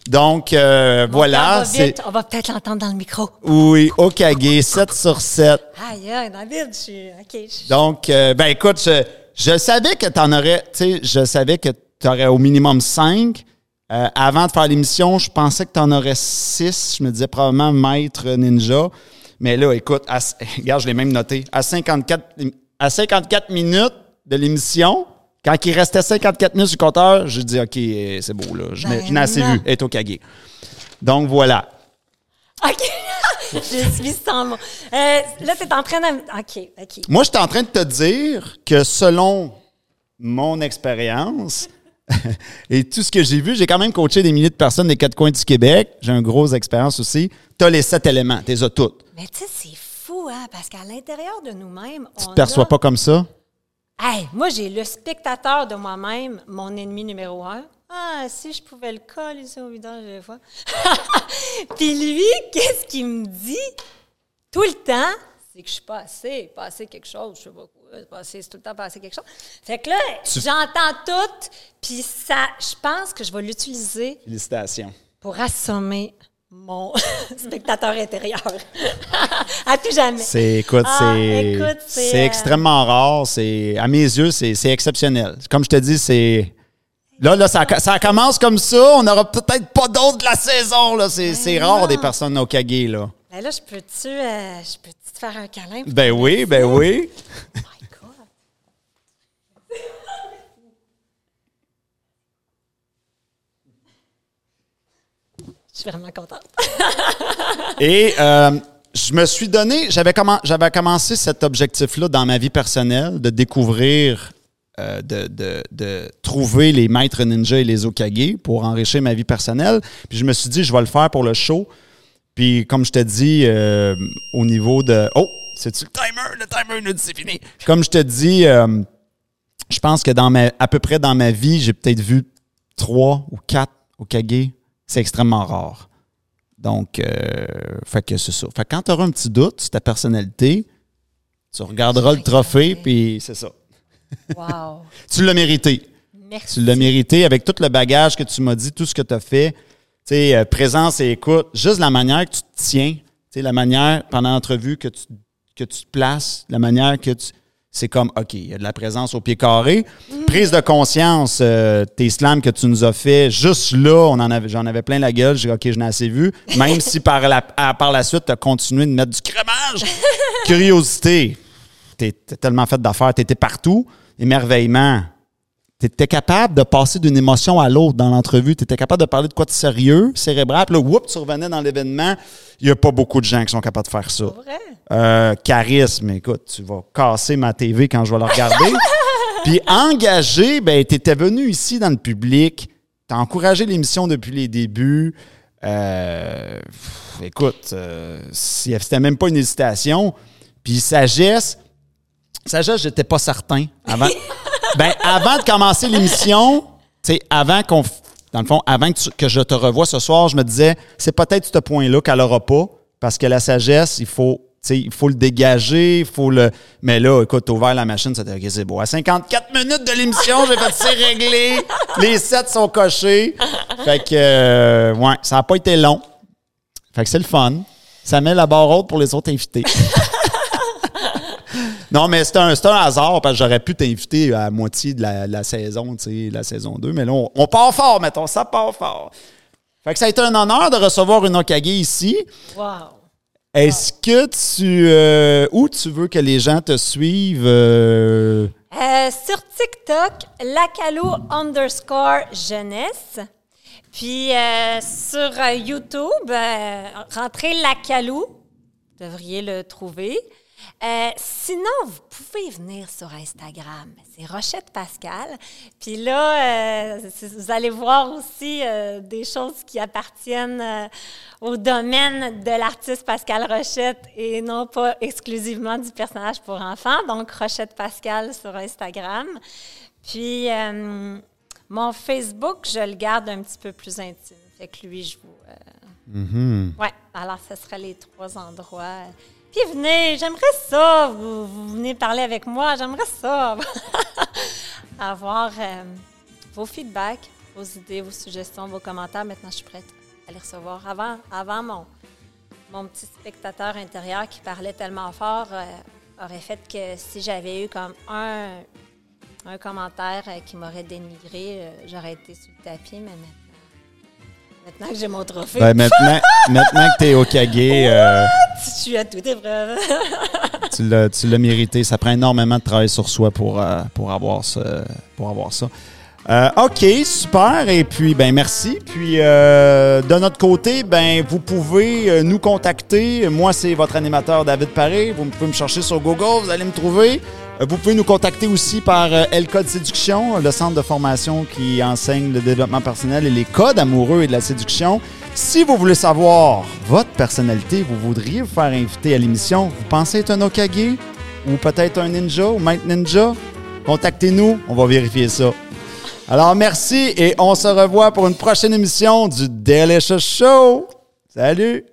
Donc, euh, voilà. va c'est vite. On va peut-être l'entendre dans le micro. Oui, Okage, 7 sur 7. Aïe, aïe, David, je suis. OK. je- Donc, euh, ben écoute, je, je savais que tu en aurais, tu sais, je savais que tu aurais au minimum 5. Euh, avant de faire l'émission, je pensais que tu en aurais 6. Je me disais probablement Maître Ninja. Mais là, écoute, à- regarde, je l'ai même noté. À 54, à 54 minutes de l'émission, quand il restait 54 minutes sur le compteur, je dis OK, euh, c'est beau, là. Je n'ai Ben assez non. vu. Elle est. Donc, voilà. OK. je suis sans mots. Euh, là, tu es en train de. OK, OK. Moi, je suis en train de te dire que selon mon expérience et tout ce que j'ai vu, j'ai quand même coaché des milliers de personnes des quatre coins du Québec. J'ai une grosse expérience aussi. Tu as les sept éléments, tu les as toutes. Mais tu sais, c'est fou, hein, parce qu'à l'intérieur de nous-mêmes, Tu on te perçois a- pas comme ça? Hey, moi, j'ai le spectateur de moi-même, mon ennemi numéro un. Ah, si je pouvais le coller ça au visage des fois. Puis lui, qu'est-ce qu'il me dit? Tout le temps? C'est que je suis pas assez, pas assez quelque chose, je sais pas quoi, c'est pas assez, c'est tout le temps pas assez quelque chose. Fait que là, j'entends tout, puis ça, je pense que je vais l'utiliser Félicitations. pour assommer mon spectateur intérieur. à tout jamais. C'est, écoute, Ah, c'est, euh, extrêmement rare. C'est, à mes yeux, c'est, c'est exceptionnel. Comme je te dis, c'est. Là, là ça, ça commence comme ça. On n'aura peut-être pas d'autres de la saison. Là. C'est, c'est rare des personnes au Kage, là. Ben là, je peux-tu euh, je peux te faire un câlin? Ben oui, ben oui. Oh my God. Je suis vraiment contente. Et euh, je me suis donné, j'avais, commen- commencé cet objectif-là dans ma vie personnelle, de découvrir, euh, de, de- de trouver les maîtres ninja et les Okage pour enrichir ma vie personnelle. Puis je me suis dit, je vais le faire pour le show. Puis comme je te dis, euh, au niveau de... Oh, c'est-tu le timer? Le timer nous dit c'est fini. Comme je te dis, je pense que dans ma, à peu près dans ma vie, j'ai peut-être vu trois ou quatre Okage. C'est extrêmement rare. Donc, euh, fait que c'est ça. Fait que quand tu auras un petit doute sur ta personnalité, tu regarderas le trophée, puis c'est ça. Wow. Tu l'as mérité. Merci. Tu l'as mérité avec tout le bagage que tu m'as dit, tout ce que tu as fait. Tu sais, euh, présence et écoute, juste la manière que tu te tiens, tu sais, la manière pendant l'entrevue que tu, que tu te places, la manière que tu. C'est comme, OK, il y a de la présence au pied carré. Prise de conscience, euh, tes slams que tu nous as fait, juste là, on en avait, j'en avais plein la gueule. J'ai dit, OK, je n'ai assez vu. Même si par la, à- par la suite, tu as continué de mettre du crémage. Curiosité. Tu tellement fait d'affaires, tu étais partout. Émerveillement. Tu étais capable de passer d'une émotion à l'autre dans l'entrevue. Tu étais capable de parler de quoi de sérieux, cérébral. Puis là, whoop, tu revenais dans l'événement. Il n'y a pas beaucoup de gens qui sont capables de faire ça. Vrai? Euh, charisme, écoute, tu vas casser ma TV quand je vais la regarder. Puis engagé, ben, tu étais venu ici dans le public. Tu as encouragé l'émission depuis les débuts. Euh, pff, écoute, euh, c'était même pas une hésitation. Puis sagesse, sagesse, j'étais pas certain. Avant, ben, avant de commencer l'émission, tu sais, avant qu'on. Dans le fond, avant que, tu- que je te revoie ce soir, je me disais, c'est peut-être ce point-là qu'elle aura pas, parce que la sagesse, il faut, il faut le dégager, il faut le. Mais là, écoute, t'as ouvert la machine, c'était OK, c'est beau. À 54 minutes de l'émission, j'ai fait c'est réglé. Les sets sont cochés. Fait que, euh, ouais, ça n'a pas été long. Fait que c'est le fun. Ça met la barre haute pour les autres invités. Non, mais c'est un, un hasard parce que j'aurais pu t'inviter à la moitié de la, la saison, tu sais, la saison 2. Mais là, on, on part fort, mettons, ça part fort. Fait que ça a été un honneur de recevoir une Okage ici. Wow! Est-ce que tu. euh, où tu veux que les gens te suivent? euh, Euh, sur TikTok, lacalou underscore jeunesse. Puis sur YouTube, rentrez lacalou. Vous devriez le trouver. Euh, sinon, vous pouvez venir sur Instagram. C'est Rochette Pascal. Puis là, euh, vous allez voir aussi euh, des choses qui appartiennent au domaine de l'artiste Pascal Rochette et non pas exclusivement du personnage pour enfants. Donc, Rochette Pascal sur Instagram. Puis, mon Facebook, je le garde un petit peu plus intime. Fait que lui, je vous. euh, Ouais, alors ce serait les trois endroits. Puis venez, j'aimerais ça. Vous, venez parler avec moi, j'aimerais ça. Avoir euh, vos feedbacks, vos idées, vos suggestions, vos commentaires. Maintenant, je suis prête à les recevoir. Avant, avant mon, mon petit spectateur intérieur qui parlait tellement fort euh, aurait fait que si j'avais eu comme un, un commentaire euh, qui m'aurait dénigré, j'aurais été sur le tapis, mais maintenant, maintenant que j'ai mon trophée, Ben, maintenant, maintenant que t'es au Kage, euh, je suis à toute épreuve. tu l'as tu l'as mérité. Ça prend énormément de travail sur soi pour, euh, pour, avoir, ce, pour avoir ça. Euh, OK, super. Et puis, ben merci. Puis, euh, de notre côté, ben vous pouvez nous contacter. Moi, c'est votre animateur David Paré. Vous pouvez me chercher sur Google, vous allez me trouver. Euh, Vous pouvez nous contacter aussi par euh, El Code Séduction, le centre de formation qui enseigne le développement personnel et les codes amoureux et de la séduction. Si vous voulez savoir votre personnalité, vous voudriez vous faire inviter à l'émission, vous pensez être un Okage ou peut-être un ninja ou Might Ninja, contactez-nous, on va vérifier ça. Alors merci et on se revoit pour une prochaine émission du Delicious Show. Salut!